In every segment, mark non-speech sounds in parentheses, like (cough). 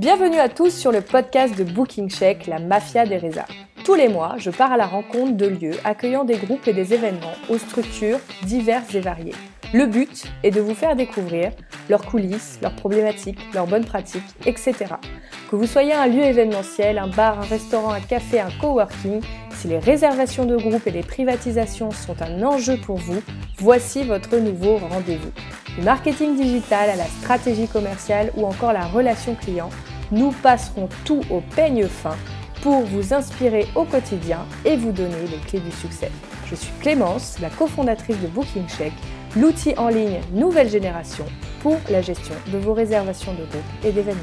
Bienvenue à tous sur le podcast de Booking Check, la mafia des résas. Tous les mois, je pars à la rencontre de lieux accueillant des groupes et des événements aux structures diverses et variées. Le but est de vous faire découvrir leurs coulisses, leurs problématiques, leurs bonnes pratiques, etc. Que vous soyez un lieu événementiel, un bar, un restaurant, un café, un coworking, si les réservations de groupes et les privatisations sont un enjeu pour vous, voici votre nouveau rendez-vous. Du marketing digital à la stratégie commerciale ou encore la relation client, nous passerons tout au peigne fin pour vous inspirer au quotidien et vous donner les clés du succès. Je suis Clémence, la cofondatrice de Booking Check, l'outil en ligne nouvelle génération pour la gestion de vos réservations de groupes et d'événements.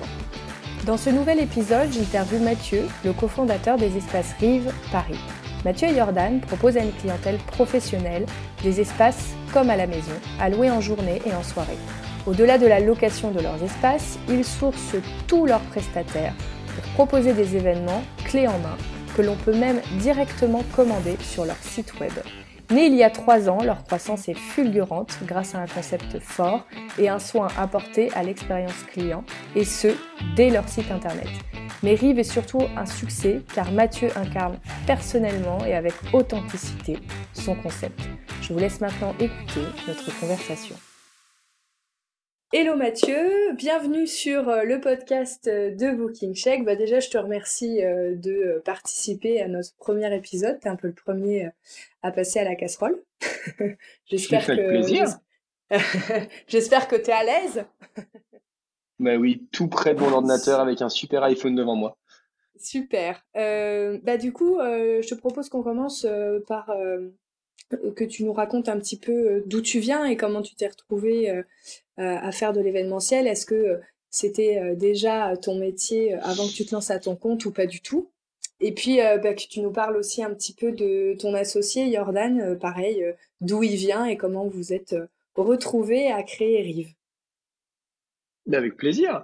Dans ce nouvel épisode, j'interviewe Mathieu, le cofondateur des espaces Rive Paris. Mathieu Jordan proposent à une clientèle professionnelle des espaces comme à la maison, à louer en journée et en soirée. Au-delà de la location de leurs espaces, ils sourcent tous leurs prestataires pour proposer des événements clés en main que l'on peut même directement commander sur leur site web. Né il y a trois ans, leur croissance est fulgurante grâce à un concept fort et un soin apporté à l'expérience client, et ce, dès leur site internet. Mais Rive est surtout un succès car Mathieu incarne personnellement et avec authenticité son concept. Je vous laisse maintenant écouter notre conversation. Hello Mathieu, bienvenue sur euh, le podcast euh, de Booking Check. Bah déjà, je te remercie euh, de participer à notre premier épisode. Tu es un peu le premier à passer à la casserole. (laughs) (laughs) J'espère que plaisir. J'espère que tu es à l'aise. (laughs) bah oui, tout près de mon ordinateur avec un super iPhone devant moi. Super. bah du coup, je te propose qu'on commence par que tu nous racontes un petit peu d'où tu viens et comment tu t'es retrouvé à faire de l'événementiel. Est-ce que c'était déjà ton métier avant que tu te lances à ton compte ou pas du tout? Et puis bah, que tu nous parles aussi un petit peu de ton associé Jordan, pareil, d'où il vient et comment vous êtes retrouvé à créer Rive. Bah, avec plaisir.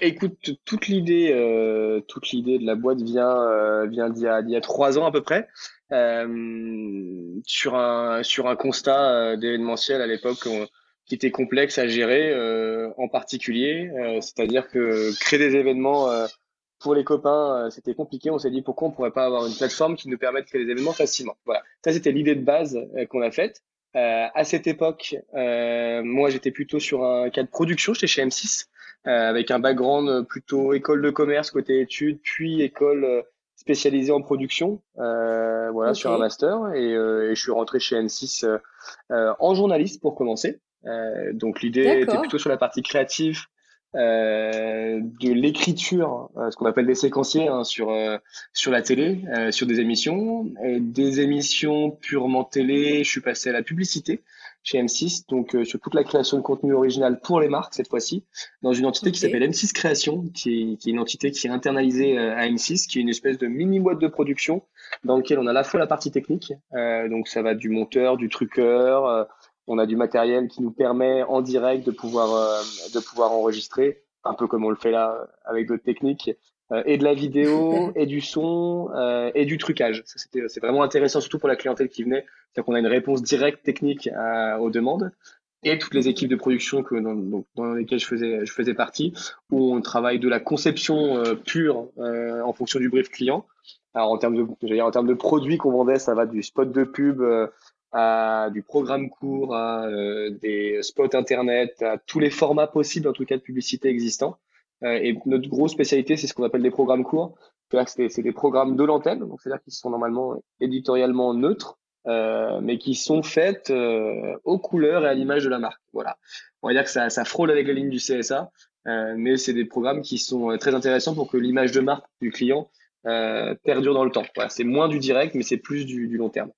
écoute, toute l'idée, toute l'idée de la boîte vient, vient d'il y, a trois ans à peu près. Euh, sur un sur un constat euh, d'événementiel à l'époque qui était complexe à gérer euh, en particulier, c'est-à-dire que créer des événements pour les copains, c'était compliqué. On s'est dit pourquoi on pourrait pas avoir une plateforme qui nous permette de créer des événements facilement? Voilà, ça c'était l'idée de base qu'on a faite. à cette époque, moi j'étais plutôt sur un cas de production, j'étais chez M6, avec un background plutôt école de commerce côté études, puis école spécialisé en production, euh, voilà, sur un master, et, euh, et, je suis rentré chez N6 euh, euh, en journaliste pour commencer. Euh, donc l'idée était plutôt sur la partie créative de l'écriture, ce qu'on appelle des séquenciers hein, sur sur la télé, sur des émissions, des émissions purement télé. Je suis passé à la publicité chez M6, donc euh, sur toute la création de contenu original pour les marques cette fois-ci, dans une entité qui s'appelle M6 Création, qui est, qui est, une entité qui est internalisée euh, à M6, qui est une espèce de mini boîte de production dans lequel on a à la fois la partie technique, euh, donc ça va du monteur, du truqueur, euh, on a du matériel qui nous permet en direct de pouvoir de pouvoir enregistrer, un peu comme on le fait là avec d'autres techniques, euh, et de la vidéo (laughs) et du son euh, et du trucage. C'est vraiment intéressant, surtout pour la clientèle qui venait. C'est-à-dire qu'on a une réponse directe technique aux demandes et toutes les équipes de production que dans, dans, lesquelles je faisais, je faisais partie, où on travaille de la conception euh, pure euh, en fonction du brief client. Alors en termes de, dire, en termes de produits qu'on vendait, ça va du spot de pub euh, à du programme court, à des spots internet, à tous les formats possibles en tout cas de publicité existants. Euh, et notre grosse spécialité, c'est ce qu'on appelle des programmes courts. C'est des programmes de l'antenne, donc c'est-à-dire qu'ils sont normalement éditorialement neutres, euh, mais qui sont faites euh, aux couleurs et à l'image de la marque. Voilà. On va dire que ça, ça frôle avec la ligne du CSA, euh, mais c'est des programmes qui sont euh, très intéressants pour que l'image de marque du client euh, perdure dans le temps. Voilà, c'est moins du direct, mais c'est plus du, du long terme.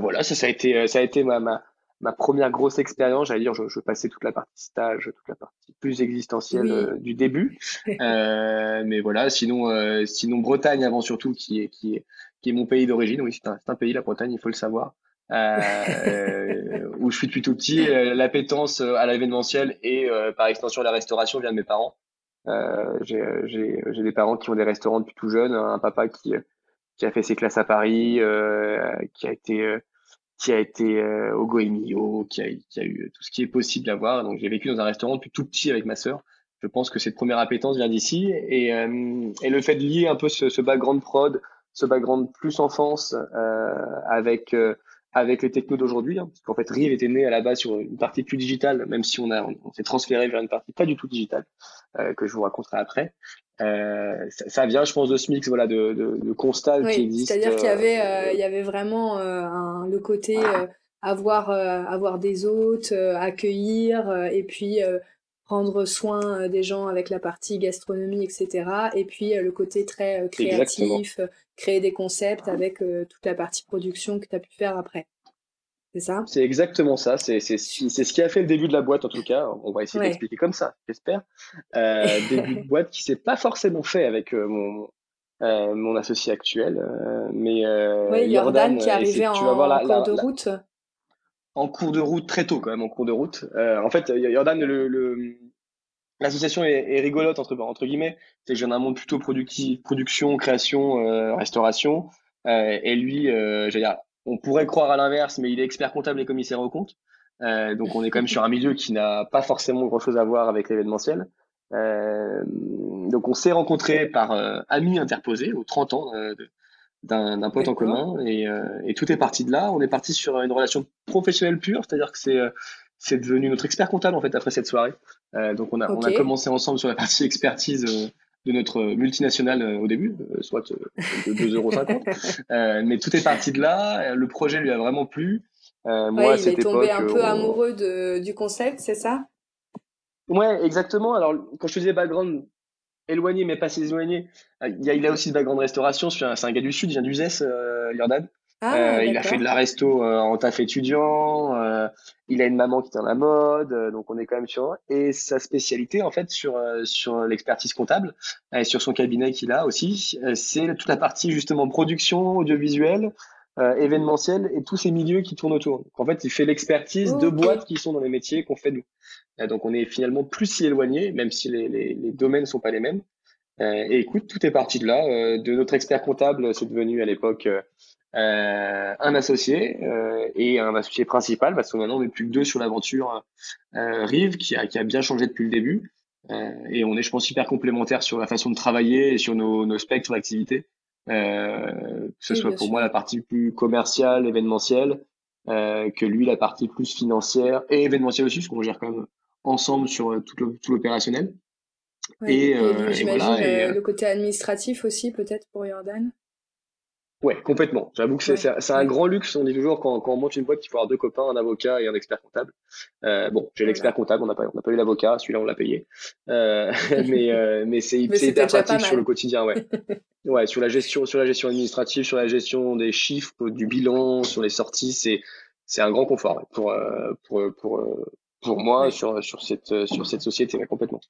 Voilà, ça, ça a été, ça a été ma, ma, ma première grosse expérience, j'allais dire, je, je, passais toute la partie stage, toute la partie plus existentielle euh, du début. (laughs) euh, mais voilà, sinon, euh, sinon Bretagne avant surtout, qui est, qui est, qui est mon pays d'origine. Oui, c'est un, un, pays, la Bretagne, il faut le savoir. Euh, (laughs) où je suis depuis tout petit. Euh, l'appétence à l'événementiel et par extension la restauration vient de mes parents. J'ai des parents qui ont des restaurants depuis tout jeune. Un papa qui, qui a fait ses classes à Paris, qui a été qui a été euh, au Goemio, qui a, qui a eu tout ce qui est possible d'avoir. Donc j'ai vécu dans un restaurant depuis tout petit avec ma sœur. je pense que cette première appétence vient d'ici. Et, et le fait de lier un peu ce, ce background prod, ce background plus enfance avec avec les technos d'aujourd'hui, hein, parce qu'en fait Rive était né à la base sur une partie plus digitale, même si on a on, s'est transféré vers une partie pas du tout digitale euh, que je vous raconterai après. Euh, ça, ça, vient, je pense, de ce mix voilà de, de, de constat qui existe. C'est-à-dire qu'il y avait euh, il y avait vraiment un, le côté avoir avoir des hôtes, accueillir et puis prendre soin des gens avec la partie gastronomie, etc. Et puis le côté très créatif, créer des concepts avec toute la partie production que tu as pu faire après. C'est ça? C'est exactement ça. C'est ce qui a fait le début de la boîte, en tout cas. On va essayer d'expliquer comme ça, j'espère. Euh, (laughs) début de boîte qui s'est pas forcément fait avec mon, euh, mon associé actuel. mais oui, Jordan, qui est arrivé en, cours de route en cours de route très tôt quand même en cours de route. Euh, en fait, Jordan, le, l'association est, rigolote entre entre guillemets. C'est que j'ai un monde plutôt productif, production, création, euh, restauration. Euh, et lui, j'allais dire, on pourrait croire à l'inverse, mais il est expert comptable et commissaire au compte. donc on est quand même sur un milieu qui n'a pas forcément grand chose à voir avec l'événementiel. donc on s'est rencontrés par amis interposés aux 30 ans de, d'un pote en commun et, euh, et, tout est parti de là. On est parti sur une relation professionnelle pure, c'est-à-dire que c'est euh, c'est devenu notre expert comptable en fait après cette soirée. Euh, donc on a on a commencé ensemble sur la partie expertise de notre multinationale au début, soit de 2,50 euros. (laughs) mais tout est parti de là. Le projet lui a vraiment plu. Euh, moi, il est tombé un peu amoureux de, du concept, c'est ça? Ouais, exactement. Alors, quand je faisais background, éloigné, mais pas si éloigné. Euh, il, a, il a aussi de background restauration. C'est un, gars du Sud, il vient d'Uzès, euh, Jordan. Ah, euh, il a fait de la resto euh, en taf étudiant. Euh, il a une maman qui est dans la mode, donc on est quand même sur. Et sa spécialité en fait sur sur l'expertise comptable et sur son cabinet qu'il a aussi, c'est toute la partie justement production audiovisuelle, événementielle et tous ces milieux qui tournent autour. Donc, en fait, il fait l'expertise de boîtes qui sont dans les métiers qu'on fait nous. Donc on est finalement plus si éloigné, même si les, les, les domaines sont pas les mêmes. Euh, et écoute, tout est parti de là. Euh, de notre expert comptable, c'est devenu à l'époque euh, un associé et un associé principal, parce que maintenant on n'est plus que deux sur l'aventure Rive, qui a, qui a bien changé depuis le début. et on est, je pense, hyper complémentaires sur la façon de travailler et sur nos, nos spectres d'activité. que ce soit pour moi la partie plus commerciale, événementielle, que lui la partie plus financière et événementielle aussi, parce qu'on gère quand même ensemble sur euh, tout l'opérationnel. et, euh, j'imagine euh, le côté administratif aussi, peut-être pour Jordan. Ouais, complètement. J'avoue que c'est un grand luxe. On dit toujours quand, quand on monte une boîte qu'il faut avoir deux copains, un avocat et un expert comptable. Euh, bon, j'ai l'expert comptable, on n'a pas, on pas eu l'avocat, celui-là on l'a payé. Euh, (laughs) mais euh, mais c'est hyper pratique sur le quotidien, ouais. (laughs) ouais, sur la gestion, sur la gestion administrative, sur la gestion des chiffres, du bilan, sur les sorties, c'est c'est un grand confort pour pour pour pour moi sur, sur, cette, sur cette société, complètement.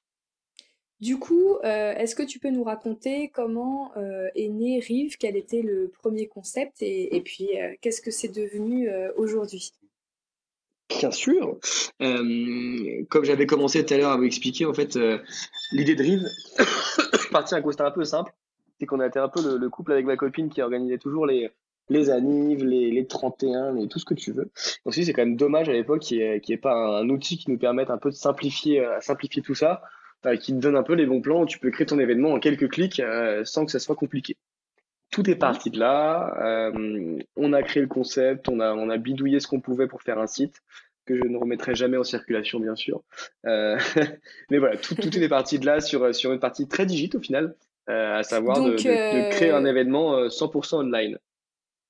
Du coup, euh, est-ce que tu peux nous raconter comment euh, est né Rive, quel était le premier concept et, puis euh, qu'est-ce que c'est devenu aujourd'hui? Bien sûr. comme j'avais commencé tout à l'heure à vous expliquer, en fait, l'idée de Rive (coughs) partir d'un constat un peu simple, c'est qu'on a été un peu le, le, couple avec ma copine qui organisait toujours les, les annives, les, les 31, les, tout ce que tu veux. Donc c'est quand même dommage à l'époque qu'il n'y ait, pas un, outil qui nous permette un peu de simplifier, simplifier tout ça, qui te donne un peu les bons plans où tu peux créer ton événement en quelques clics euh, sans que ça soit compliqué. Tout est parti de là. on a créé le concept, on a, on a bidouillé ce qu'on pouvait pour faire un site que je ne remettrai jamais en circulation, bien sûr. (laughs) mais voilà, tout, tout est parti de là sur, sur une partie très digite au final, à savoir de, de, créer un événement 100% online.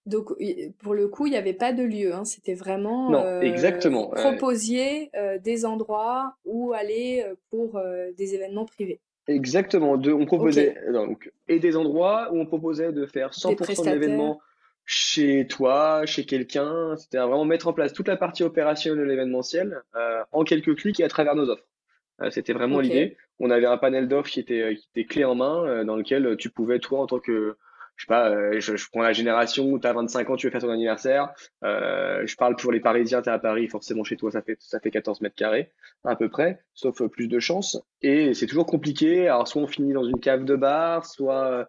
Donc, pour le coup, il n'y avait pas de lieu. Hein. C'était vraiment. Non, euh, exactement. Proposiez euh, des endroits où aller euh, pour des événements privés. Exactement. De, on proposait donc, et des endroits où on proposait de faire 100% de l'événement chez toi, chez quelqu'un. C'était vraiment mettre en place toute la partie opérationnelle de l'événementiel en quelques clics et à travers nos offres. C'était vraiment l'idée. On avait un panel d'offres qui était, qui était clé en main, dans lequel tu pouvais, toi, en tant que je sais pas, euh, je, je, prends la génération où tu as 25 ans, tu veux faire ton anniversaire. Euh, je parle pour les Parisiens, tu es à Paris, forcément chez toi, ça fait, ça fait 14 mètres carrés à peu près, sauf euh, plus de chance. Et c'est toujours compliqué. Alors soit on finit dans une cave de bar, soit... Euh,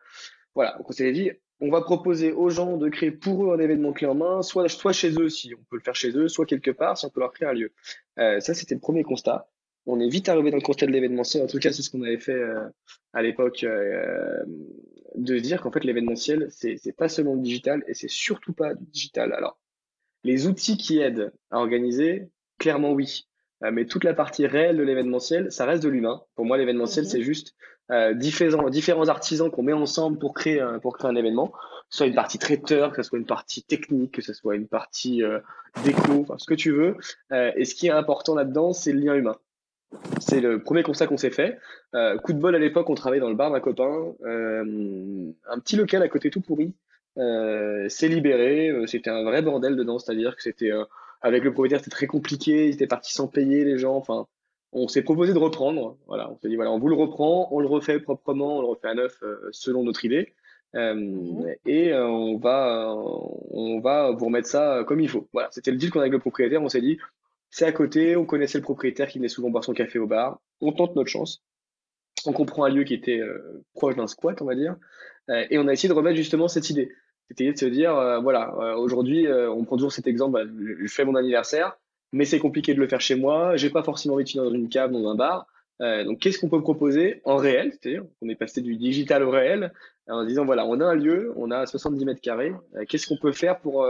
voilà, on s'est dit, on va proposer aux gens de créer pour eux un événement clé en main, soit, soit chez eux si on peut le faire chez eux, soit quelque part si on peut leur créer un lieu. Euh, ça, c'était le premier constat. On est vite arrivé dans le constat de l'événementiel. En tout cas, c'est ce qu'on avait fait à l'époque, de dire qu'en fait, l'événementiel, c'est pas seulement le digital et c'est surtout pas du digital. Alors, les outils qui aident à organiser, clairement oui. Euh, mais toute la partie réelle de l'événementiel, ça reste de l'humain. Pour moi, l'événementiel, mhm. c'est juste euh, différents, différents artisans qu'on met ensemble pour créer, un, pour créer un événement. Que ce soit une partie traiteur, que ce soit une partie technique, que ce soit une partie euh, déco, enfin, ce que tu veux. Euh, et ce qui est important là-dedans, c'est le lien humain. C'est le premier constat qu'on s'est fait. Euh, coup de bol à l'époque, on travaillait dans le bar d'un copain, euh, un petit local à côté tout pourri. Euh, s'est libéré, c'était un vrai bordel dedans, c'est-à-dire que c'était avec le propriétaire, c'était très compliqué, il était parti sans payer les gens. Enfin, on s'est proposé de reprendre. Voilà, on s'est dit voilà, on vous le reprend, on le refait proprement, on le refait à neuf selon notre idée. Mmh. et on va on va vous remettre ça comme il faut. Voilà, c'était le deal qu'on a avec le propriétaire. On s'est dit c'est à côté, on connaissait le propriétaire qui venait souvent boire son café au bar. On tente notre chance. On comprend un lieu qui était euh, proche d'un squat, on va dire. Euh, et on a essayé de remettre justement cette idée. C'était de se dire, euh, voilà, aujourd'hui, on prend toujours cet exemple, bah, je fais mon anniversaire, mais c'est compliqué de le faire chez moi. J'ai pas forcément envie de finir dans une cave, dans un bar. donc, qu'est-ce qu'on peut proposer en réel? C'est-à-dire, on est passé du digital au réel en disant, voilà, on a un lieu, on a 70 mètres carrés. qu'est-ce qu'on peut faire pour,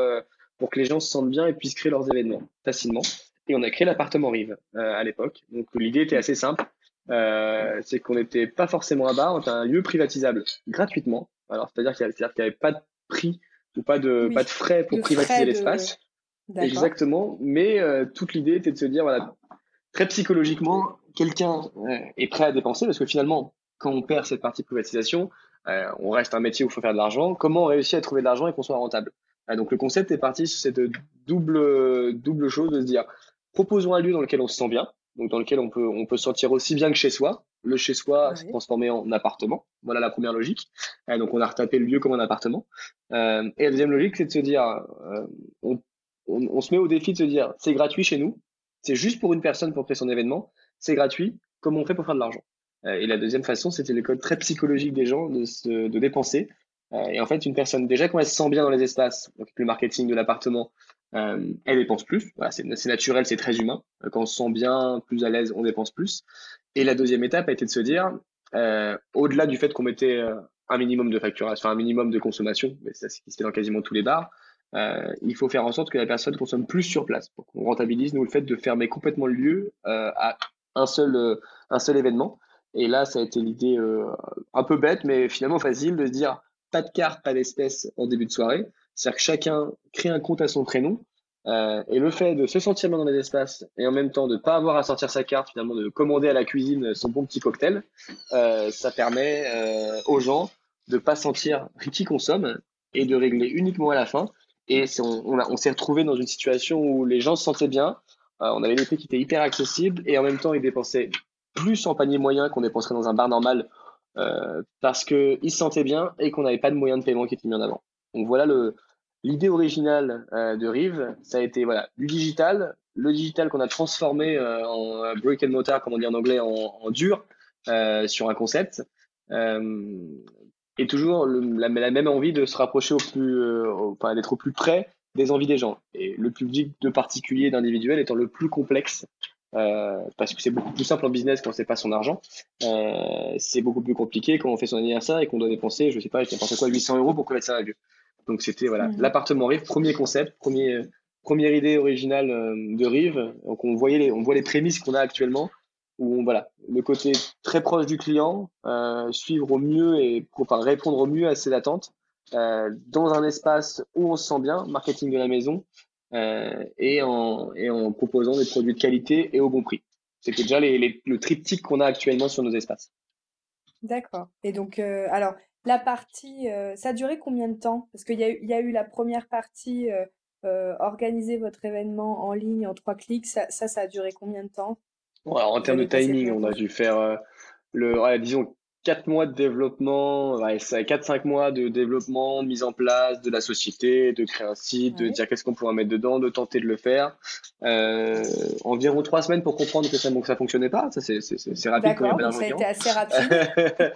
pour que les gens se sentent bien et puissent créer leurs événements facilement? Et on a créé l'appartement Rive euh, à l'époque. Donc l'idée était assez simple, euh, c'est qu'on n'était pas forcément un bar, on était un lieu privatisable gratuitement. Alors c'est-à-dire qu'il n'y avait, pas de prix ou pas de pas de frais pour privatiser l'espace. Exactement. Mais euh, toute l'idée était de se dire voilà très psychologiquement quelqu'un est prêt à dépenser parce que finalement quand on perd cette partie de privatisation, on reste un métier où il faut faire de l'argent. Comment on réussit à trouver de l'argent et qu'on soit rentable? Donc le concept est parti sur cette double double chose de se dire proposons un lieu dans lequel on se sent bien, donc dans lequel on peut, on peut se sentir aussi bien que chez soi. Le chez soi se transformer en appartement. Voilà la première logique. Euh, donc on a retapé le lieu comme un appartement. Euh, et la deuxième logique, c'est de se dire, euh, on, on, on, se met au défi de se dire, c'est gratuit chez nous, c'est juste pour une personne pour créer son événement, c'est gratuit, comment on fait pour faire de l'argent? Et la deuxième façon, c'était le code très psychologique des gens de, se, de dépenser. Et en fait, une personne, déjà quand elle se sent bien dans les espaces, donc le marketing de l'appartement, euh, elle dépense plus. Voilà, c'est naturel, c'est très humain. Euh, quand on se sent bien, plus à l'aise, on dépense plus. Et la deuxième étape a été de se dire, euh, au-delà du fait qu'on mettait euh, un minimum de facturation, enfin un minimum de consommation, mais ça c'est qui se fait dans quasiment tous les bars, euh, il faut faire en sorte que la personne consomme plus sur place. Donc on rentabilise nous le fait de fermer complètement le lieu euh, à un seul un seul événement. Et là, ça a été l'idée un peu bête, mais finalement facile de se dire pas de carte, pas d'espèce en début de soirée. C'est-à-dire que chacun crée un compte à son prénom. Euh, et le fait de se sentir bien dans les espaces et en même temps de ne pas avoir à sortir sa carte, finalement de commander à la cuisine son bon petit cocktail, euh, ça permet euh, aux gens de pas sentir qui consomme et de régler uniquement à la fin. Et on, s'est retrouvé dans une situation où les gens se sentaient bien, euh, on avait des prix qui étaient hyper accessibles et en même temps ils dépensaient plus en panier moyen qu'on dépenserait dans un bar normal euh, parce qu'ils se sentaient bien et qu'on n'avait pas de moyens de paiement qui étaient mis en avant. Donc voilà l'idée originale euh, de Rive, ça a été voilà du digital, le digital qu'on a transformé euh, en euh, brick and mortar, comme on dit en anglais, en, dur sur un concept, et toujours la, même envie de se rapprocher au plus, enfin d'être au plus près des envies des gens. Et le public de particulier, d'individuel étant le plus complexe parce que c'est beaucoup plus simple en business quand c'est pas son argent. C'est beaucoup plus compliqué quand on fait son anniversaire et qu'on doit dépenser, je sais pas, n'importe quoi, 800 euros pour connaître ça à Dieu. Donc c'était voilà mmh. l'appartement Rive, premier concept, premier première idée originale euh, de Rive. Donc on voyait les, on voit les prémices qu'on a actuellement où voilà le côté très proche du client, euh, suivre au mieux et enfin répondre au mieux à ses attentes euh, dans un espace où on se sent bien, marketing de la maison euh, et en et en proposant des produits de qualité et au bon prix. C'était déjà les, les, le triptyque qu'on a actuellement sur nos espaces. D'accord. Et donc, euh, alors, la partie, euh, ça a duré combien de temps? Parce qu'il y, a eu, y a eu la première partie, euh, euh, organiser votre événement en ligne en trois clics. Ça, ça, ça a duré combien de temps? Alors, En termes de timing, on a dû faire le, ouais, disons, 4 mois de développement, ouais, 4-5 mois de développement, de mise en place de la société, de créer un site, ouais. de dire qu'est-ce qu'on pourrait mettre dedans, de tenter de le faire. Euh, environ 3 semaines pour comprendre que ça ne fonctionnait pas. Ça, c'est, c'est, c'est rapide quand même. ça a été assez rapide.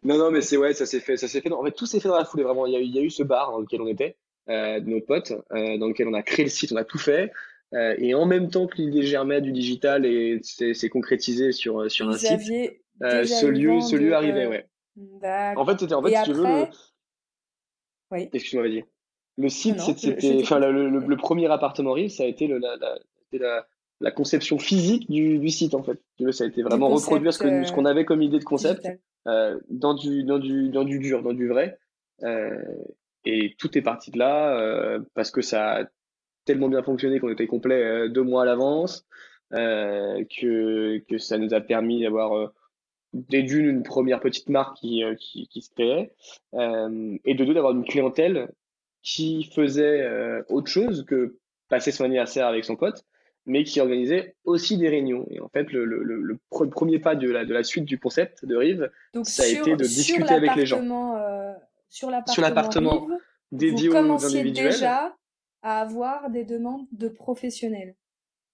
(laughs) non, non, mais c'est ouais, ça s'est fait, ça s'est fait. Dans, en fait, tout s'est fait dans la foulée, vraiment. Il y a eu, il y a eu ce bar dans lequel on était, euh, de nos potes, euh, dans lequel on a créé le site, on a tout fait. et en même temps que l'idée germait du digital et s'est concrétisé sur, sur un site, ce lieu, ce lieu arrivait, ouais. En fait, c'était en fait, si tu veux, le... oui. Excuse-moi, vas-y. Le site, c'était, enfin, le, le, premier appartement rive, ça a été le, la, la, la, conception physique du, du, site, en fait. Ça a été vraiment reproduire ce qu'on ce qu'on avait comme idée de concept euh, dans, du, dans, du, dans du dur, dans du vrai. Euh, et tout est parti de là euh, parce que ça a tellement bien fonctionné qu'on était complet euh, deux mois à l'avance, euh, que, que ça nous a permis d'avoir des d'une une première petite marque qui, qui, qui se créait, et de deux d'avoir une clientèle qui faisait euh, autre chose que passer son anniversaire avec son pote, mais qui organisait aussi des réunions. Et en fait, le, le, le, premier pas de la, de la suite du concept de Rive, ça a été de discuter avec les gens. Euh, sur l'appartement dédié vous aux individuels. déjà à avoir des demandes de professionnels.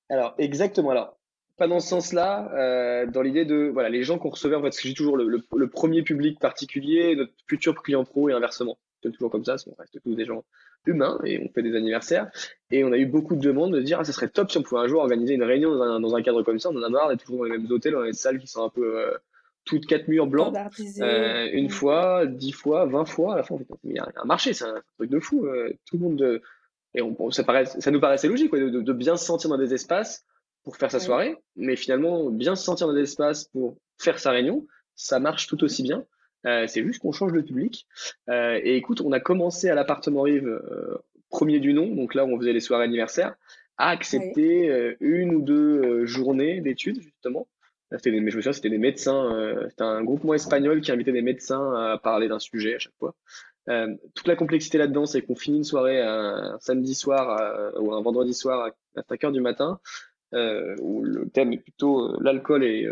Alors, exactement. Alors, pas dans ce sens-là, euh, dans l'idée de, voilà, les gens qu'on recevait, en fait, ce que j'ai toujours le, le, premier public particulier, notre futur client pro et inversement toujours comme ça, on reste tous des gens humains et on fait des anniversaires. Et on a eu beaucoup de demandes de dire, ah, ça serait top si on pouvait un jour organiser une réunion dans un, cadre comme ça. On en a marre d'être toujours dans les mêmes hôtels, dans les salles qui sont un peu euh, toutes quatre murs blancs. Euh, une fois, dix fois, vingt fois. À la fin, il y a un marché, c'est un truc de fou. Euh, tout le monde, et on, ça, paraît, ça nous paraissait logique de, bien se sentir dans des espaces pour faire sa soirée, mais finalement, bien se sentir dans des espaces pour faire sa réunion, ça marche tout aussi bien. Euh, c'est juste qu'on change de public. Euh, et écoute, on a commencé à l'appartement Rive, euh, premier du nom, donc là où on faisait les soirées anniversaires, à accepter une ou deux journées d'études, justement. Des, mais je me souviens, c'était des médecins, c'était un groupement espagnol qui invitait des médecins à parler d'un sujet à chaque fois. toute la complexité là-dedans, c'est qu'on finit une soirée un, samedi soir ou un vendredi soir à 5 heures du matin, où le thème est plutôt l'alcool et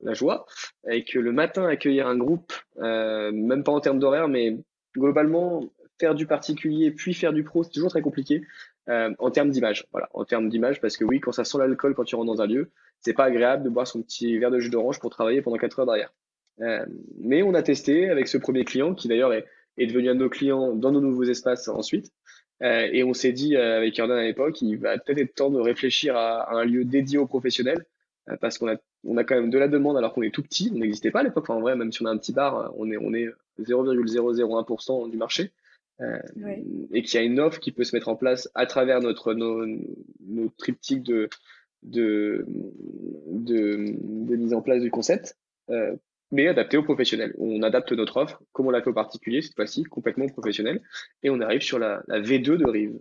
la joie, et que le matin accueillir un groupe, euh, même pas en termes d'horaire, mais globalement faire du particulier puis faire du pro, c'est toujours très compliqué euh, en termes d'image. Voilà, en termes d'image, parce que oui, quand ça sent l'alcool quand tu rentres dans un lieu, c'est pas agréable de boire son petit verre de jus d'orange pour travailler pendant 4 heures derrière. Euh, mais on a testé avec ce premier client qui d'ailleurs est, est, devenu un de nos clients dans nos nouveaux espaces ensuite. Euh, et on s'est dit euh, avec Jordan à l'époque, il va peut-être être temps de réfléchir à, à un lieu dédié aux professionnels euh, parce qu'on a on a quand même de la demande alors qu'on est tout petit, on n'existait pas à l'époque. en vrai, même si on a un petit bar, on est on est 0,001% du marché. Et qu'il y a une offre qui peut se mettre en place à travers notre nos, nos triptyques de de, de de mise en place du concept, mais adapté aux professionnels. On adapte notre offre, comme on l'a fait aux particuliers cette fois-ci, complètement professionnel, et on arrive sur la, la V2 de Rive.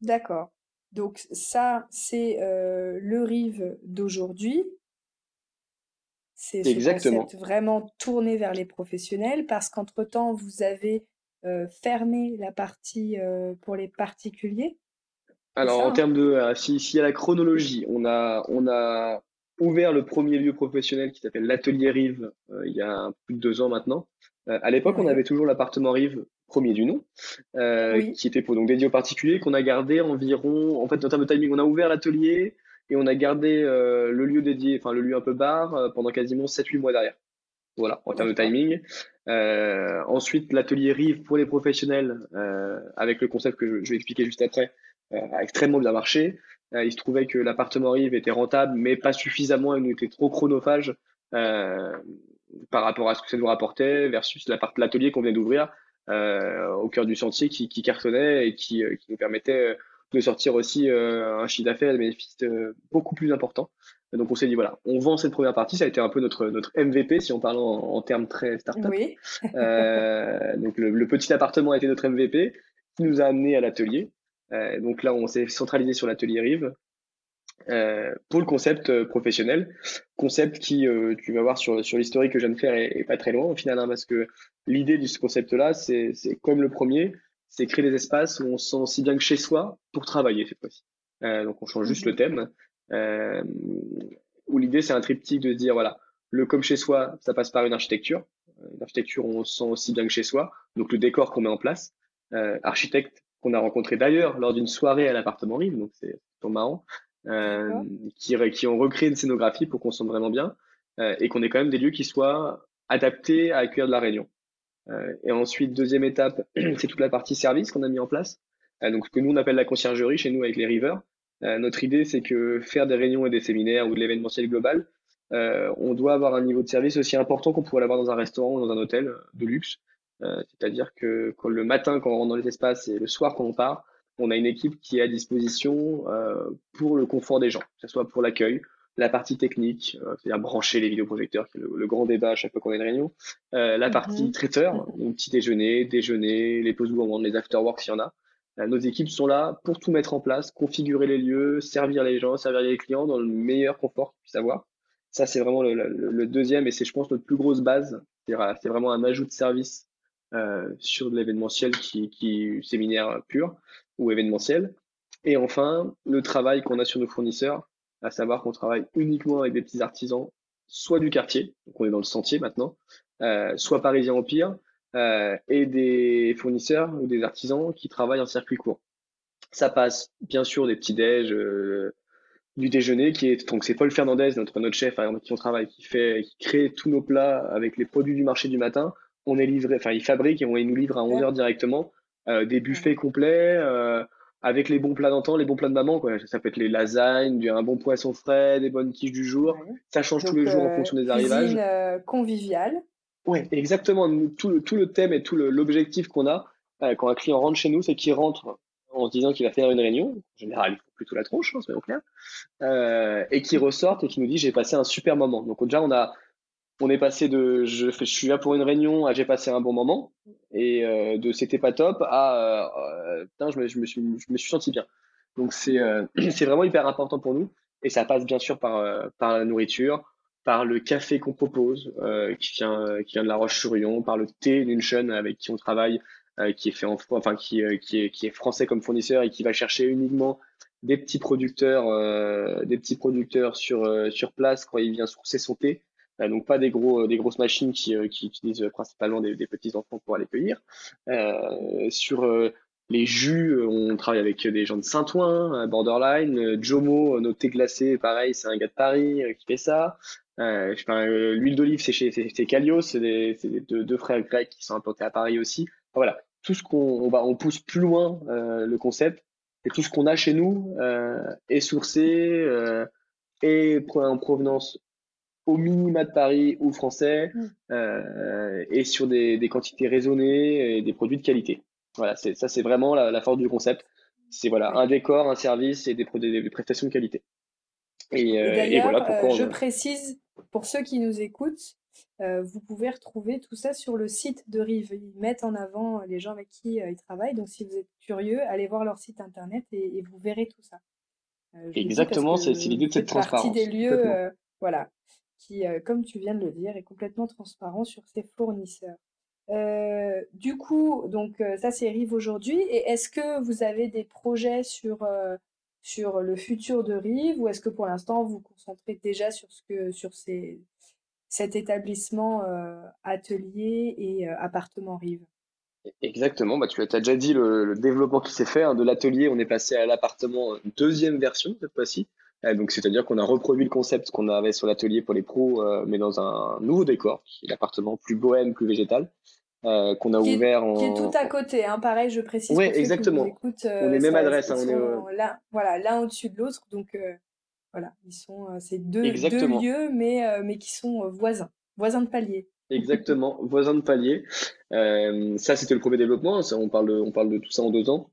D'accord. Donc ça, c'est euh, le Rive d'aujourd'hui. C'est ce concept vraiment tourné vers les professionnels parce qu'entre-temps, vous avez euh, fermé la partie euh, pour les particuliers. Alors, en hein? termes de, si, si, à la chronologie, on a, on a ouvert le premier lieu professionnel qui s'appelle l'Atelier Rive il y a plus de deux ans maintenant. à l'époque, on avait toujours l'appartement Rive premier du nom, euh, qui était pour donc dédié aux particuliers, qu'on a gardé environ, en fait, en termes de timing, on a ouvert l'atelier et on a gardé euh, le lieu dédié, enfin le lieu un peu bar, euh, pendant quasiment 7-8 mois derrière. Voilà, en termes de timing. Euh, ensuite, l'atelier Rive pour les professionnels, euh, avec le concept que je, je vais expliquer juste après, a extrêmement bien marché. Il se trouvait que l'appartement Rive était rentable, mais pas suffisamment, il était trop chronophage par rapport à ce que ça nous rapportait versus l'atelier qu'on vient d'ouvrir euh, au cœur du sentier qui, qui cartonnait et qui, euh, qui nous permettait euh, de sortir aussi un chiffre d'affaires et des bénéfices beaucoup plus important. Donc on s'est dit voilà, on vend cette première partie, ça a été un peu notre notre MVP si on parle en, termes très startup. Oui. euh, donc le, le, petit appartement a été notre MVP qui nous a amené à l'atelier. Euh, donc là on s'est centralisé sur l'atelier Rive euh, pour le concept euh, professionnel, concept qui, euh, tu vas voir sur, sur l'historique que je viens de faire, est, pas très loin au final, hein, parce que l'idée de ce concept-là, c'est comme le premier, c'est créer des espaces où on se sent aussi bien que chez soi pour travailler cette fois-ci. donc on change juste le thème, où l'idée c'est un triptyque de dire voilà, le comme chez soi, ça passe par une architecture, une architecture où on se sent aussi bien que chez soi, donc le décor qu'on met en place, architecte qu'on a rencontré d'ailleurs lors d'une soirée à l'appartement Rive, donc c'est marrant, euh, qui, qui ont recréé une scénographie pour qu'on sente vraiment bien euh, et qu'on ait quand même des lieux qui soient adaptés à accueillir de la réunion. Euh, et ensuite, deuxième étape, (clears throat) c'est toute la partie service qu'on a mis en place. donc ce que nous on appelle la conciergerie chez nous avec les rivers. notre idée, c'est que faire des réunions et des séminaires ou de l'événementiel global, on doit avoir un niveau de service aussi important qu'on pourrait l'avoir dans un restaurant ou dans un hôtel de luxe. C'est-à-dire que le matin, quand on rentre dans les espaces et le soir, quand on part, on a une équipe qui est à disposition pour le confort des gens, que ce soit pour l'accueil, la partie technique, euh, c'est-à-dire brancher les vidéoprojecteurs, qui est le, grand débat à chaque fois qu'on a une réunion, euh, la mhm. partie traiteur, donc petit déjeuner, déjeuner, les pauses gourmandes, les afterworks s'il y en a. Euh, nos équipes sont là pour tout mettre en place, configurer les lieux, servir les gens, servir les clients dans le meilleur confort qu'ils puissent avoir. Ça, c'est vraiment le, deuxième et c'est, je pense, notre plus grosse base. C'est vraiment un ajout de service sur de l'événementiel qui, qui séminaire pur ou événementiel. Et enfin, le travail qu'on a sur nos fournisseurs, à savoir qu'on travaille uniquement avec des petits artisans, soit du quartier, donc on est dans le sentier maintenant, euh, soit parisiens au pire, euh, et des fournisseurs ou des artisans qui travaillent en circuit court. Ça passe bien sûr des petits déj, euh, du déjeuner qui est donc c'est Paul Fernandez, notre notre chef avec qui on travaille, qui fait, qui crée tous nos plats avec les produits du marché du matin. On est livré, enfin il fabrique et on nous livre à 11 heures directement euh, des buffets complets. Euh, avec les bons plats d'antan, les bons plats de maman. Quoi. Ça peut être les lasagnes, un bon poisson frais, des bonnes quiches du jour. Ça change tous les jours en euh, fonction des arrivages. Euh, conviviale. Oui, exactement. Tout le, tout le thème et tout l'objectif qu'on a quand un client rentre chez nous, c'est qu'il rentre en se disant qu'il va faire une réunion. En général, il faut plutôt la tronche, hein, soyons clairs. Euh, et qu'il ressorte et qu'il nous dit j'ai passé un super moment. Donc déjà, on a on est passé de je, je suis là pour une réunion à j'ai passé un bon moment. Et euh, de c'était pas top à euh, putain, je, me, je, me suis, je me suis senti bien. Donc c'est euh, (clears throat) c'est vraiment hyper important pour nous. Et ça passe bien sûr par euh, par la nourriture, par le café qu'on propose qui vient qui vient de la Roche-sur-Yon, par le thé Luncheon avec qui on travaille qui est fait en enfin qui qui est qui est français comme fournisseur et qui va chercher uniquement des petits producteurs des petits producteurs sur sur place quand il vient sourcer son thé. euh, donc pas des gros, des grosses machines qui, euh, qui utilisent principalement des, des, petits enfants pour aller cueillir. Euh, sur les jus, on travaille avec des gens de Saint-Ouen, Borderline, Jomo, nos thés glacés, pareil, c'est un gars de Paris qui fait ça. Euh, L'huile d'olive, c'est chez c'est Calios, c'est des, deux, deux, frères grecs qui sont implantés à Paris aussi. voilà, tout ce qu'on on, va, on pousse plus loin euh, le concept, et tout ce qu'on a chez nous euh, est sourcé et en provenance au minima de Paris ou français mm. euh, et sur des, des, quantités raisonnées et des produits de qualité. Voilà, c'est, ça c'est vraiment la, la, force du concept. C'est voilà un décor, un service et des, des prestations de qualité. Et, euh, et, voilà pourquoi. Euh, je précise pour ceux qui nous écoutent, euh, vous pouvez retrouver tout ça sur le site de Rive. Ils mettent en avant les gens avec qui ils travaillent. Donc si vous êtes curieux, allez voir leur site internet et, et vous verrez tout ça. Exactement, c'est, l'idée de cette transparence. Partie des lieux, voilà qui, euh, comme tu viens de le dire, est complètement transparent sur ses fournisseurs. Euh, du coup, donc euh, ça c'est Rive aujourd'hui. Et est-ce que vous avez des projets sur sur le futur de Rive ou est-ce que pour l'instant vous vous concentrez déjà sur ce que sur ces, cet établissement atelier et appartement Rive? Exactement, bah, tu as déjà dit le, développement qui s'est fait. Hein, de l'atelier, on est passé à l'appartement deuxième version cette fois-ci. Euh, donc, c'est-à-dire qu'on a reproduit le concept qu'on avait sur l'atelier pour les pros, euh, mais dans un nouveau décor, qui est l'appartement plus bohème, plus végétal, euh, qu'on a ouvert en... Qui est tout à côté, hein, pareil, je précise. Oui, exactement. on est même adresse. Hein, on est, là, voilà, l'un au-dessus de l'autre, donc voilà, ils sont, c'est deux, deux, lieux, mais mais qui sont voisins, voisins de palier. Exactement, (laughs) voisins de palier. ça, c'était le premier développement. Ça, on parle, on parle de tout ça en deux ans.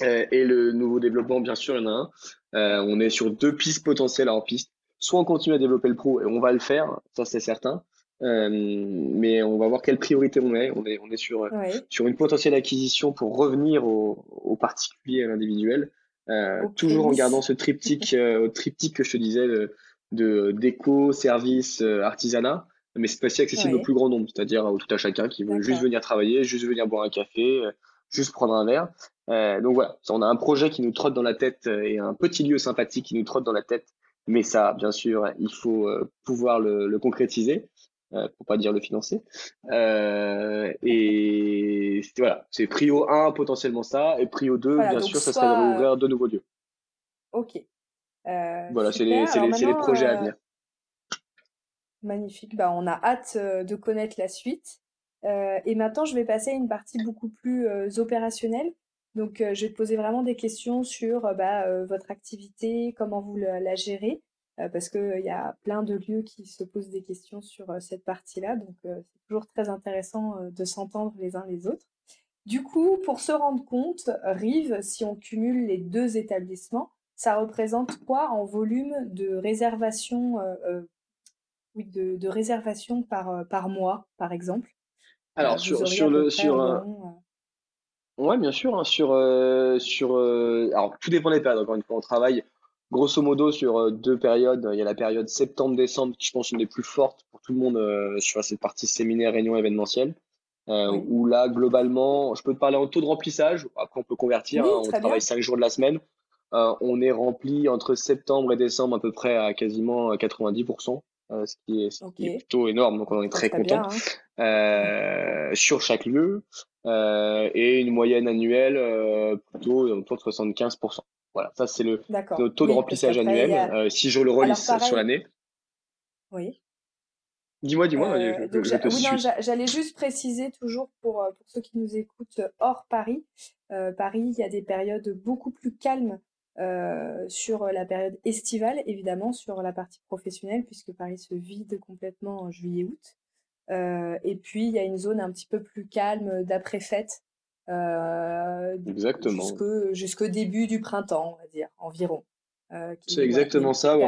et le nouveau développement, bien sûr, il y en a un. Euh, on est sur deux pistes potentielles en piste. Soit on continue à développer le pro et on va le faire, ça c'est certain. Euh, mais on va voir quelle priorité on met. On est, on est sur, sur une potentielle acquisition pour revenir au, au particulier à l'individuel. Euh, toujours en gardant ce triptyque, (laughs) euh, triptyque que je te disais de, de déco, service, euh, artisanat, mais c'est fois accessible au plus grand nombre, c'est-à-dire au tout à chacun qui veut juste venir travailler, juste venir boire un café, juste prendre un verre. Euh, donc voilà, on a un projet qui nous trotte dans la tête euh, et un petit lieu sympathique qui nous trotte dans la tête. Mais ça, bien sûr, il faut euh, pouvoir le, le concrétiser, euh, pour pas dire le financer. Euh, et voilà, c'est prio 1 potentiellement ça, et prio 2, bien sûr, ça serait de rouvrir de nouveaux lieux. Ok. voilà, c'est les, les, les, projets à venir. Magnifique. Bah, on a hâte de connaître la suite. Et maintenant, je vais passer à une partie beaucoup plus opérationnelle. Donc, je vais poser vraiment des questions sur bah, votre activité, comment vous la, gérez, parce qu'il y a plein de lieux qui se posent des questions sur cette partie-là. Donc, c'est toujours très intéressant de s'entendre les uns les autres. Du coup, pour se rendre compte, Rive, si on cumule les deux établissements, ça représente quoi en volume de réservation, de, par, par mois, par exemple? Alors, sur, sur le. Sur, Ouais, bien sûr. Hein, sur, euh, sur, euh, alors, tout dépend des périodes. Encore une fois, on travaille grosso modo sur euh, deux périodes. Il y a la période septembre-décembre, qui je pense une des plus fortes pour tout le monde sur cette partie séminaire, réunion événementielle. Où là, globalement, je peux te parler en taux de remplissage. Après, on peut convertir. Hein, on travaille cinq jours de la semaine. on est rempli entre septembre et décembre à peu près à quasiment 90%. Ce, qui est, ce qui est plutôt énorme, donc on en est très, content. Hein. sur chaque lieu. Euh, et une moyenne annuelle euh, plutôt autour de 75%. Voilà, ça c'est le, taux de remplissage annuel. Euh, si je le relisse sur l'année. Oui. Dis-moi, dis-moi. J'allais juste préciser toujours pour, pour ceux qui nous écoutent hors Paris. Paris, il y a des périodes beaucoup plus calmes sur la période estivale, évidemment, sur la partie professionnelle, puisque Paris se vide complètement en juillet-août. Euh, et puis, il y a une zone un petit peu plus calme d'après-fête. Euh, exactement. Jusqu'au début du printemps, on va dire, environ. Euh, c'est exactement ça.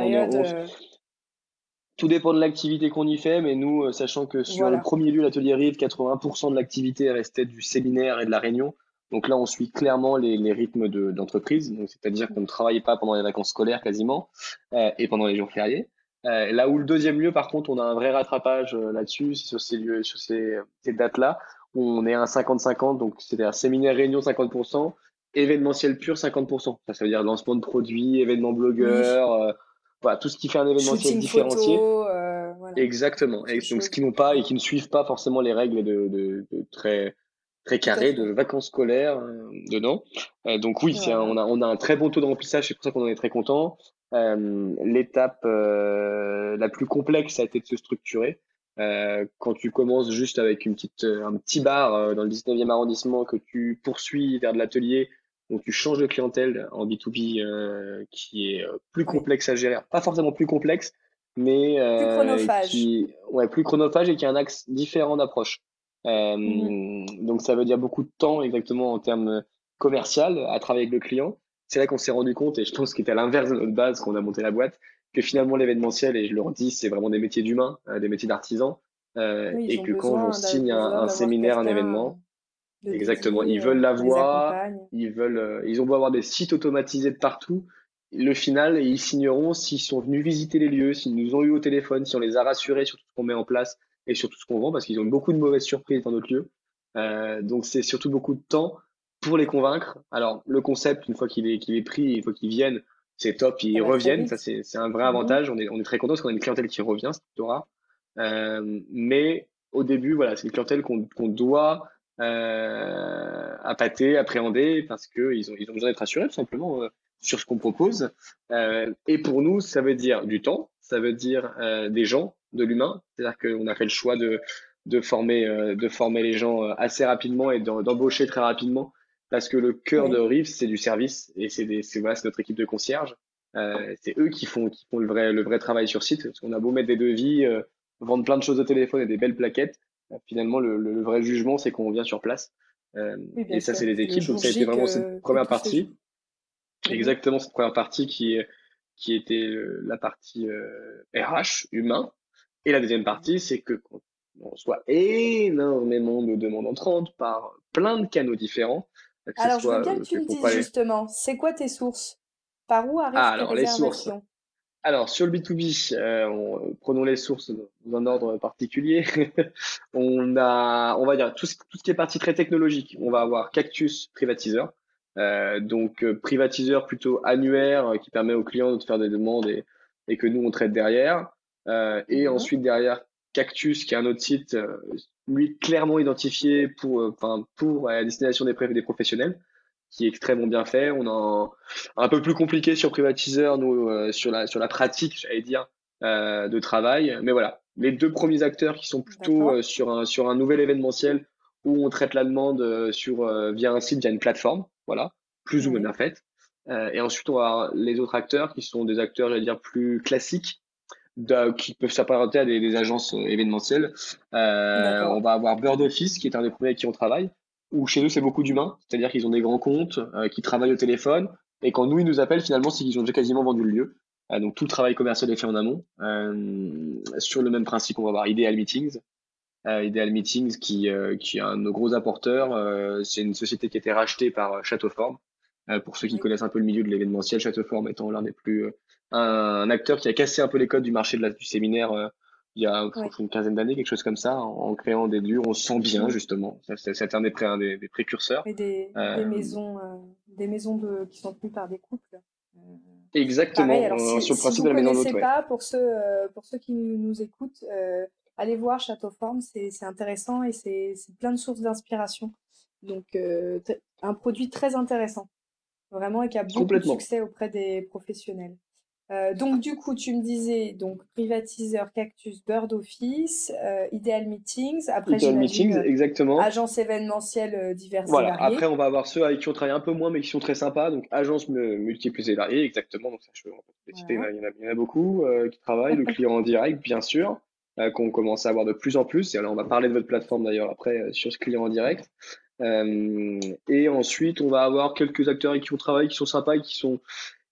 Tout dépend de l'activité qu'on y fait, mais nous, sachant que sur le premier lieu, l'atelier Rive, 80% de l'activité restait du séminaire et de la réunion. Donc là, on suit clairement les, les rythmes d'entreprise. Donc c'est-à-dire qu'on ne travaille pas pendant les vacances scolaires quasiment et pendant les jours fériés. Euh, là où le deuxième lieu, par contre, on a un vrai rattrapage euh, là-dessus, sur ces lieux, sur ces, ces dates-là, on est à un 50-50, donc c'est-à-dire séminaire réunion 50%, événementiel pur 50%. Ça, ça veut dire lancement de produits, événements blogueurs, euh, voilà, tout ce qui fait un événementiel différencié. voilà. Exactement. Et donc ce qui n'ont pas et qui ne suivent pas forcément les règles de, de, de très très carré de vacances scolaires dedans. donc oui, c'est on, a, on a un très bon taux de remplissage, c'est pour ça qu'on en est très content. Euh, l'étape euh, la plus complexe a été de se structurer. Euh, quand tu commences juste avec une petite, un petit bar dans le 19e arrondissement que tu poursuis vers de l'atelier, donc tu changes de clientèle en B2B qui est plus complexe à gérer, pas forcément plus complexe, mais plus chronophage. Qui, ouais, plus chronophage et qui a un axe différent d'approche. Euh, mm-hmm. Donc ça veut dire beaucoup de temps exactement en termes commercial à travailler avec le client. C'est là qu'on s'est rendu compte, et je pense qu'il était à l'inverse de notre base qu'on a monté la boîte, que finalement l'événementiel, et je le redis, c'est vraiment des métiers d'humains, euh, des métiers d'artisans, euh, et que quand on signe un, séminaire, un événement, exactement, ils veulent l'avoir, ils veulent, euh, ils ont beau avoir des sites automatisés de partout, le final, ils signeront s'ils sont venus visiter les lieux, s'ils nous ont eu au téléphone, si on les a rassurés sur tout ce qu'on met en place et sur tout ce qu'on vend, parce qu'ils ont beaucoup de mauvaises surprises dans notre lieu. donc c'est surtout beaucoup de temps pour les convaincre. Alors, le concept, une fois qu'il est, qu'il est pris, une fois qu'ils viennent, c'est top, ils reviennent. Ça, c'est, c'est un vrai avantage. On est, on est très content parce qu'on a une clientèle qui revient, c'est plutôt rare. Euh, mais au début, voilà, c'est une clientèle qu'on, qu'on doit euh, appâter, appréhender parce qu'ils ont, ils ont besoin d'être assurés tout simplement euh, sur ce qu'on propose. Euh, et pour nous, ça veut dire du temps, ça veut dire euh, des gens, de l'humain. C'est-à-dire qu'on a fait le choix de, de former, euh, de former les gens assez rapidement et d'embaucher très rapidement parce que le cœur de Rive, c'est du service et c'est voilà, notre équipe de concierge. Euh, c'est eux qui font, qui font le, vrai, le vrai travail sur site. Parce qu'on a beau mettre des devis, euh, vendre plein de choses au téléphone et des belles plaquettes, euh, finalement, le, le, vrai jugement, c'est qu'on vient sur place. Euh, et ça, c'est les équipes. Donc, ça a été vraiment cette première partie. Exactement, cette première partie qui, qui était la partie RH, humain. Et la deuxième partie, c'est que on reçoit énormément de demandes entrantes par plein de canaux différents, alors, je veux bien que tu me dises justement, c'est quoi tes sources? Par où arrivent ah, alors, les sources. Alors, sur le B2B, euh, prenons les sources dans un ordre particulier. (laughs) on a, on va dire, tout ce, tout ce qui est partie très technologique. On va avoir Cactus privatiseur. Euh, donc, euh, privatiseur plutôt annuaire qui permet aux clients de faire des demandes et, et que nous, on traite derrière. Et mhm. ensuite, derrière, Cactus, qui est un autre site, lui clairement identifié pour, euh, enfin, pour la destination des, des professionnels, qui est extrêmement bien fait. On a un, peu plus compliqué sur privatiseur, nous, euh, sur la sur la pratique, j'allais dire, euh, de travail. Mais voilà, les deux premiers acteurs qui sont plutôt sur un sur un nouvel événementiel où on traite la demande sur via un site, via une plateforme. voilà, plus ou moins bien faites. et ensuite, on va avoir les autres acteurs qui sont des acteurs, j'allais dire, plus classiques, qui peuvent s'apparenter à des, agences événementielles. on va avoir Bird Office, qui est un des premiers avec qui on travaille, où chez eux, c'est beaucoup d'humains, c'est-à-dire qu'ils ont des grands comptes, qui travaillent au téléphone, et quand nous, ils nous appellent, finalement, c'est qu'ils ont déjà quasiment vendu le lieu. Euh, donc tout le travail commercial est fait en amont. Euh, sur le même principe, on va avoir Ideal Meetings. Euh, Ideal Meetings, qui, qui est un de nos gros apporteurs. c'est une société qui a été rachetée par Châteauforme. pour ceux qui connaissent un peu le milieu de l'événementiel, Châteauforme étant l'un des plus un, acteur qui a cassé un peu les codes du marché de la, du séminaire il y a une quinzaine d'années, quelque chose comme ça, en, créant des lieux, on se sent bien justement. C'est un des, pré, des, précurseurs. Et des, des maisons, des maisons de, qui sont tenues par des couples. Exactement, euh, sur le principe de la maison d'hôte. pas, pour ceux, euh, pour ceux qui nous écoutent, euh, allez voir Château Forme, c'est intéressant et c'est plein de sources d'inspiration. Donc, un produit très intéressant, vraiment, et qui a beaucoup de succès auprès des professionnels. Euh, donc du coup, tu me disais donc privatiseur, cactus, bird office, euh, ideal meetings. Après, ideal meetings, euh, exactement. Agence événementielle euh, diverses voilà. et. Après, on va avoir ceux avec qui on travaille un peu moins, mais qui sont très sympas. Donc agence multiples et variées, exactement. Donc ça, je peux il, y en a, il y en a beaucoup qui travaillent. le client en direct, bien sûr, qu'on commence à avoir de plus en plus. Et alors, on va parler de votre plateforme d'ailleurs après sur ce client en direct. Et ensuite, on va avoir quelques acteurs avec qui on travaille, qui sont sympas, et qui sont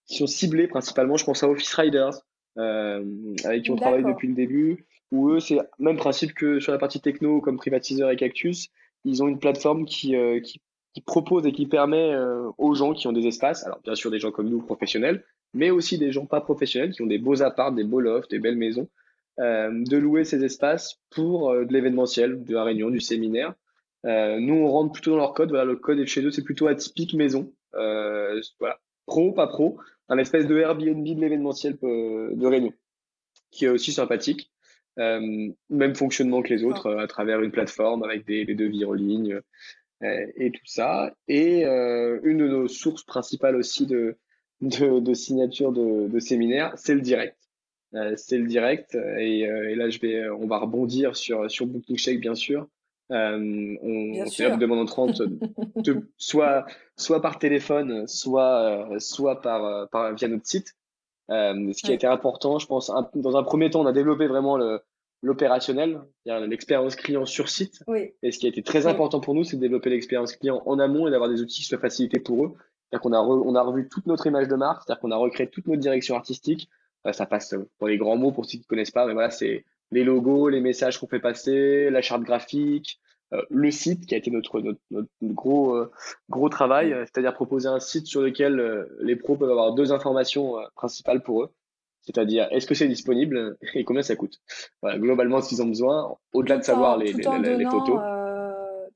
qui sont ciblés principalement. Je pense à Office Riders, euh, avec qui on travaille depuis le début, où eux, c'est même principe que sur la partie techno, comme Privatiseur et Cactus, ils ont une plateforme qui, euh, qui, qui, propose et qui permet euh, aux gens qui ont des espaces, alors bien sûr des gens comme nous, professionnels, mais aussi des gens pas professionnels, qui ont des beaux apparts, des beaux lofts, des belles maisons, euh, de louer ces espaces pour euh, de l'événementiel, de la réunion, du séminaire. Nous, on rentre plutôt dans leur code. Voilà, le code est chez eux, c'est plutôt atypique maison. voilà, pro, pas pro, un espèce de Airbnb de l'événementiel euh, de réunion, qui est aussi sympathique. Euh, même fonctionnement que les autres, euh, à travers une plateforme avec des, devis en ligne et tout ça. Et une de nos sources principales aussi de, de, de signature de, de séminaires, c'est le direct. c'est le direct. Et, là, je vais, on va rebondir sur, sur Booking Shake, bien sûr. Euh, on, on demande en 30, soit, soit par téléphone, soit, euh, soit par, euh, par, via notre site. Euh, ce qui a été important, je pense, dans un premier temps, on a développé vraiment l'opérationnel, l'expérience client sur site. Oui. Et ce qui a été très important pour nous, c'est de développer l'expérience client en amont et d'avoir des outils qui soient facilités pour eux. C'est-à-dire qu'on a, on a revu toute notre image de marque, c'est-à-dire qu'on a recréé toute notre direction artistique. ça passe pour les grands mots pour ceux qui ne connaissent pas, mais voilà, c'est les logos, les messages qu'on fait passer, la charte graphique, euh, le site qui a été notre, notre, notre gros, euh, gros travail, euh, c'est-à-dire proposer un site sur lequel les pros peuvent avoir deux informations principales pour eux, c'est-à-dire est-ce que c'est disponible (laughs) et combien ça coûte? Voilà, globalement, ce qu'ils ont besoin, au-delà de savoir les, les, les, photos.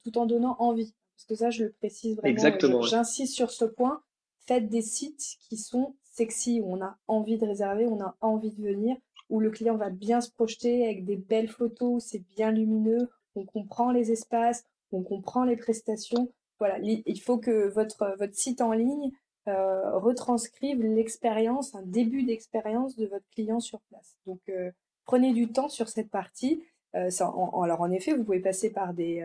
tout en donnant envie, parce que ça, je le précise vraiment. Exactement. J'insiste sur ce point. Faites des sites qui sont sexy, où on a envie de réserver, on a envie de venir, où le client va bien se projeter avec des belles photos, c'est bien lumineux, on comprend les espaces, on comprend les prestations. Voilà, il faut que votre, votre site en ligne euh, retranscrive l'expérience, un début d'expérience de votre client sur place. Donc, euh, prenez du temps sur cette partie. Euh, alors, en effet, vous pouvez passer par des...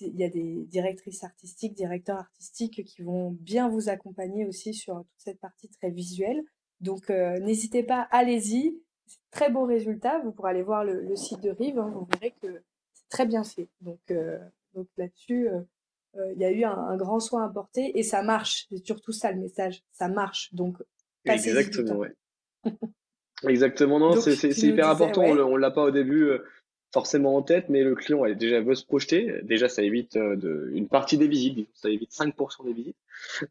il y a des directrices artistiques, directeurs artistiques qui vont bien vous accompagner aussi sur toute cette partie très visuelle. Donc, n'hésitez pas, allez-y. Très beau résultat. Vous pourrez aller voir le, site de Rive. Hein. vous verrez que très bien fait. Donc, euh, donc là-dessus, euh, euh, il y a eu un, grand soin apporté et ça marche. C'est surtout ça le message. Ça marche. Donc, Exactement, ouais. (laughs) Exactement, non, c'est hyper important. On, l'a pas au début forcément en tête, mais le client elle, déjà veut se projeter. Déjà, ça évite de, une partie des visites, ça évite 5% des visites.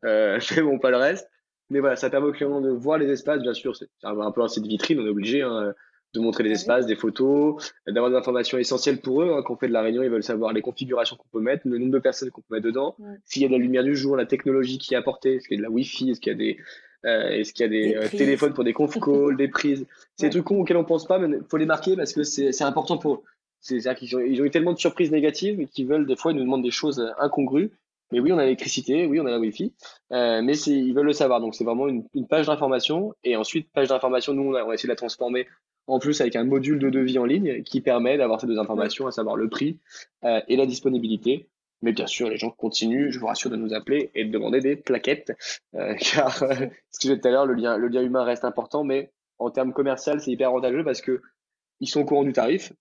Euh, (laughs) mais bon, pas le reste. Mais voilà, ça permet au client de voir les espaces, bien sûr. C'est un peu un site vitrine, on est obligé. Hein, de montrer des espaces, des photos, d'avoir des informations essentielles pour eux. Hein. Quand on fait de la réunion, ils veulent savoir les configurations qu'on peut mettre, le nombre de personnes qu'on peut mettre dedans, s'il y a de la lumière du jour, la technologie qui est apportée, est-ce qu'il y a de la Wi-Fi, est-ce qu'il y a des, euh, est-ce qu'il y a des, euh, téléphones pour des conf (laughs) calls, des prises. C'est des trucs auxquels on pense pas, mais faut les marquer parce que c'est important pour eux. C'est-à-dire qu'ils ont, ils ont eu tellement de surprises négatives qu'ils veulent, des fois, ils nous demandent des choses incongrues. Mais oui, on a l'électricité, oui, on a la Wi-Fi, euh, mais ils veulent le savoir. Donc, c'est vraiment une, une page d'information. Et ensuite, page d'information, nous, on a, on a essayé de la transformer en plus avec un module de devis en ligne qui permet d'avoir ces deux informations, à savoir le prix euh, et la disponibilité. Mais bien sûr, les gens continuent, je vous rassure, de nous appeler et de demander des plaquettes, euh, (laughs) car ce que je disais tout à l'heure, le lien, le lien humain reste important, mais en termes commercial, c'est hyper avantageux parce que ils sont au courant du tarif,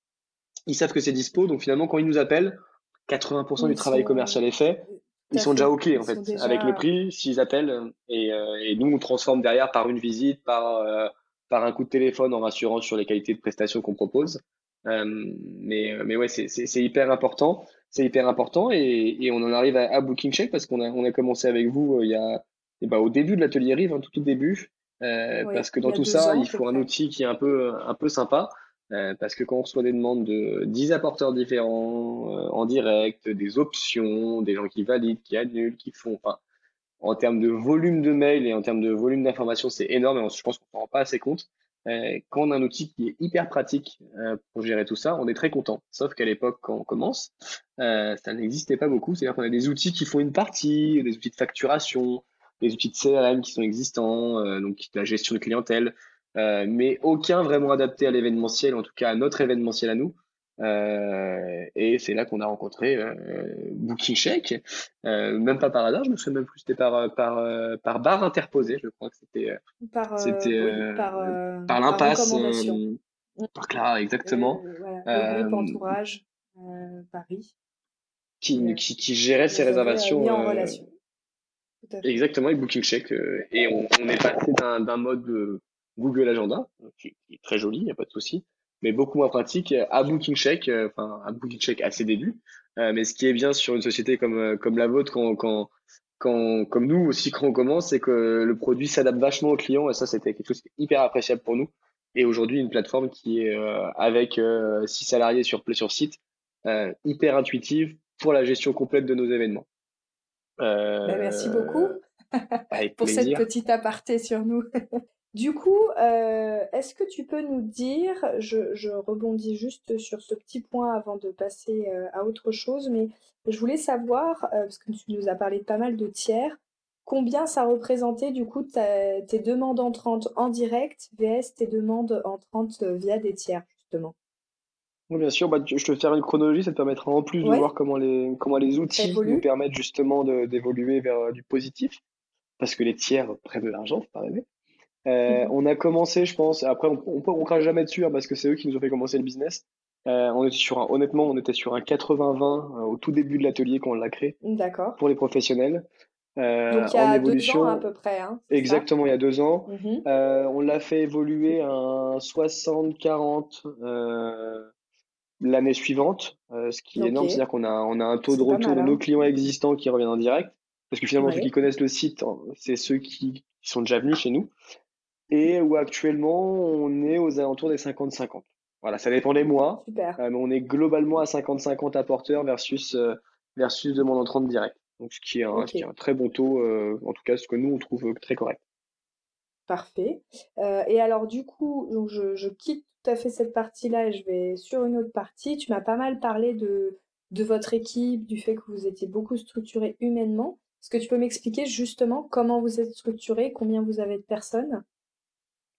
ils savent que c'est dispo, donc finalement, quand ils nous appellent, 80% du travail commercial est fait. Ils sont déjà OK, en fait, avec le prix, s'ils appellent. Et, euh, et, nous, on transforme derrière par une visite, par, euh, par un coup de téléphone en rassurant sur les qualités de prestations qu'on propose. Euh, mais, mais ouais, c'est hyper important. C'est hyper important et, et, on en arrive à, à Booking Check parce qu'on a, on a commencé avec vous il y a, et bah, au début de l'atelier Rive, hein, tout au début. parce que dans tout ça, il faut un outil qui est un peu, un peu sympa. Euh, parce que quand on reçoit des demandes de 10 apporteurs différents euh, en direct, des options, des gens qui valident, qui annulent, qui font, enfin, en termes de volume de mails et en termes de volume d'informations, c'est énorme et je pense qu'on ne rend pas assez compte. Euh, quand on a un outil qui est hyper pratique pour gérer tout ça, on est très content. Sauf qu'à l'époque, quand on commence, ça n'existait pas beaucoup. C'est-à-dire qu'on a des outils qui font une partie, des outils de facturation, des outils de CRM qui sont existants, donc la gestion de clientèle, euh, mais aucun vraiment adapté à l'événementiel, en tout cas à notre événementiel à nous. Euh, et c'est là qu'on a rencontré euh, Booking Check, euh, même pas par hasard, je me souviens même plus, c'était par par par barre interposée, je crois que c'était par c'était par, par l'impasse, par Clara exactement. Voilà, le groupe entourage Paris qui, qui, qui gérait ces réservations. en relation. Exactement, avec Booking Check. et on, on est passé d'un mode Google Agenda, qui, est très joli, il n'y a pas de souci, mais beaucoup moins pratique à Booking Check, euh, enfin à Booking Check à ses débuts. Euh, mais ce qui est bien sur une société comme, euh, comme la vôtre, quand, quand, quand, comme nous aussi quand on commence, c'est que le produit s'adapte vachement aux clients et ça c'était quelque chose hyper appréciable pour nous. Et aujourd'hui une plateforme qui est avec six salariés sur sur site, hyper intuitive pour la gestion complète de nos événements. Ben, merci beaucoup (laughs) pour cette petite aparté sur nous. (laughs) Du coup, euh, est-ce que tu peux nous dire, je, rebondis juste sur ce petit point avant de passer euh, à autre chose, mais je voulais savoir, euh, parce que tu nous as parlé de pas mal de tiers, combien ça représentait du coup tes demandes entrantes en direct vs tes demandes entrantes via des tiers, justement? Oui, bien sûr, bah, je te faire une chronologie, ça te permettra en plus de voir comment les, comment les outils nous permettent justement d'évoluer vers du positif, parce que les tiers prennent de l'argent, faut pas rêver. Euh, mhm. On a commencé, je pense. Après, on, on, on crache jamais dessus hein, parce que c'est eux qui nous ont fait commencer le business. Euh, on était sur un, honnêtement, on était sur un 80-20 euh, au tout début de l'atelier quand on l'a créé. D'accord. Pour les professionnels. Donc il y a deux ans à peu près. Hein, exactement, il y a deux ans. Mhm. On l'a fait évoluer à un 60-40 l'année suivante, ce qui est énorme. C'est-à-dire qu'on a, on a un taux de retour de nos hein. clients existants qui reviennent en direct. Parce que finalement, ceux qui connaissent le site, c'est ceux qui, qui sont déjà venus chez nous et où actuellement on est aux alentours des 50-50. Voilà, ça dépend des mois, Super. Euh, mais on est globalement à 50-50 apporteurs versus euh, versus demande entrante direct. Donc ce qui est un, qui est un très bon taux, euh, en tout cas ce que nous on trouve très correct. Parfait. et alors du coup, donc je, je, quitte tout à fait cette partie-là et je vais sur une autre partie. Tu m'as pas mal parlé de de votre équipe, du fait que vous étiez beaucoup structuré humainement. Est-ce que tu peux m'expliquer justement comment vous êtes structuré, combien vous avez de personnes?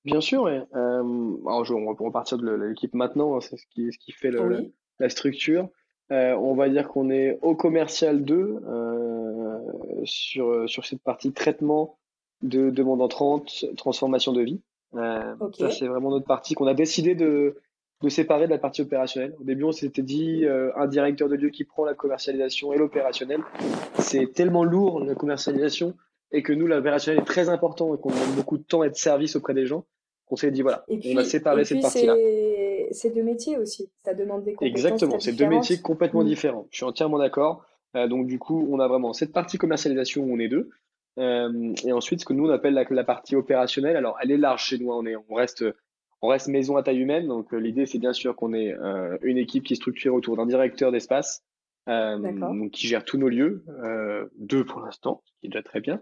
Bien sûr, ouais. Euh, alors je, on va repartir de l'équipe maintenant, hein, c'est ce qui, ce qui fait le, la structure. Euh, on va dire qu'on est au commercial 2 euh, sur, sur cette partie traitement de demande entrante, transformation de vie. Euh, Ça, c'est vraiment notre partie qu'on a décidé de, de séparer de la partie opérationnelle. Au début, on s'était dit euh, un directeur de lieu qui prend la commercialisation et l'opérationnel. C'est tellement lourd la commercialisation et que nous, l'opérationnel est très important et qu'on demande beaucoup de temps et de service auprès des gens, qu'on s'est dit voilà, on va séparer cette partie-là. C'est deux métiers aussi, ça demande des compétences Exactement, c'est deux métiers complètement mm. différents. Je suis entièrement d'accord. Euh, donc du coup, on a vraiment cette partie commercialisation où on est deux. Euh, et ensuite, ce que nous on appelle la, la, partie opérationnelle. Alors, elle est large chez nous. Hein. On est, on reste, on reste maison à taille humaine. Donc, euh, l'idée, c'est bien sûr qu'on ait euh, une équipe qui est structurée autour d'un directeur d'espace, donc qui gère tous nos lieux, euh, deux pour l'instant, ce qui est déjà très bien,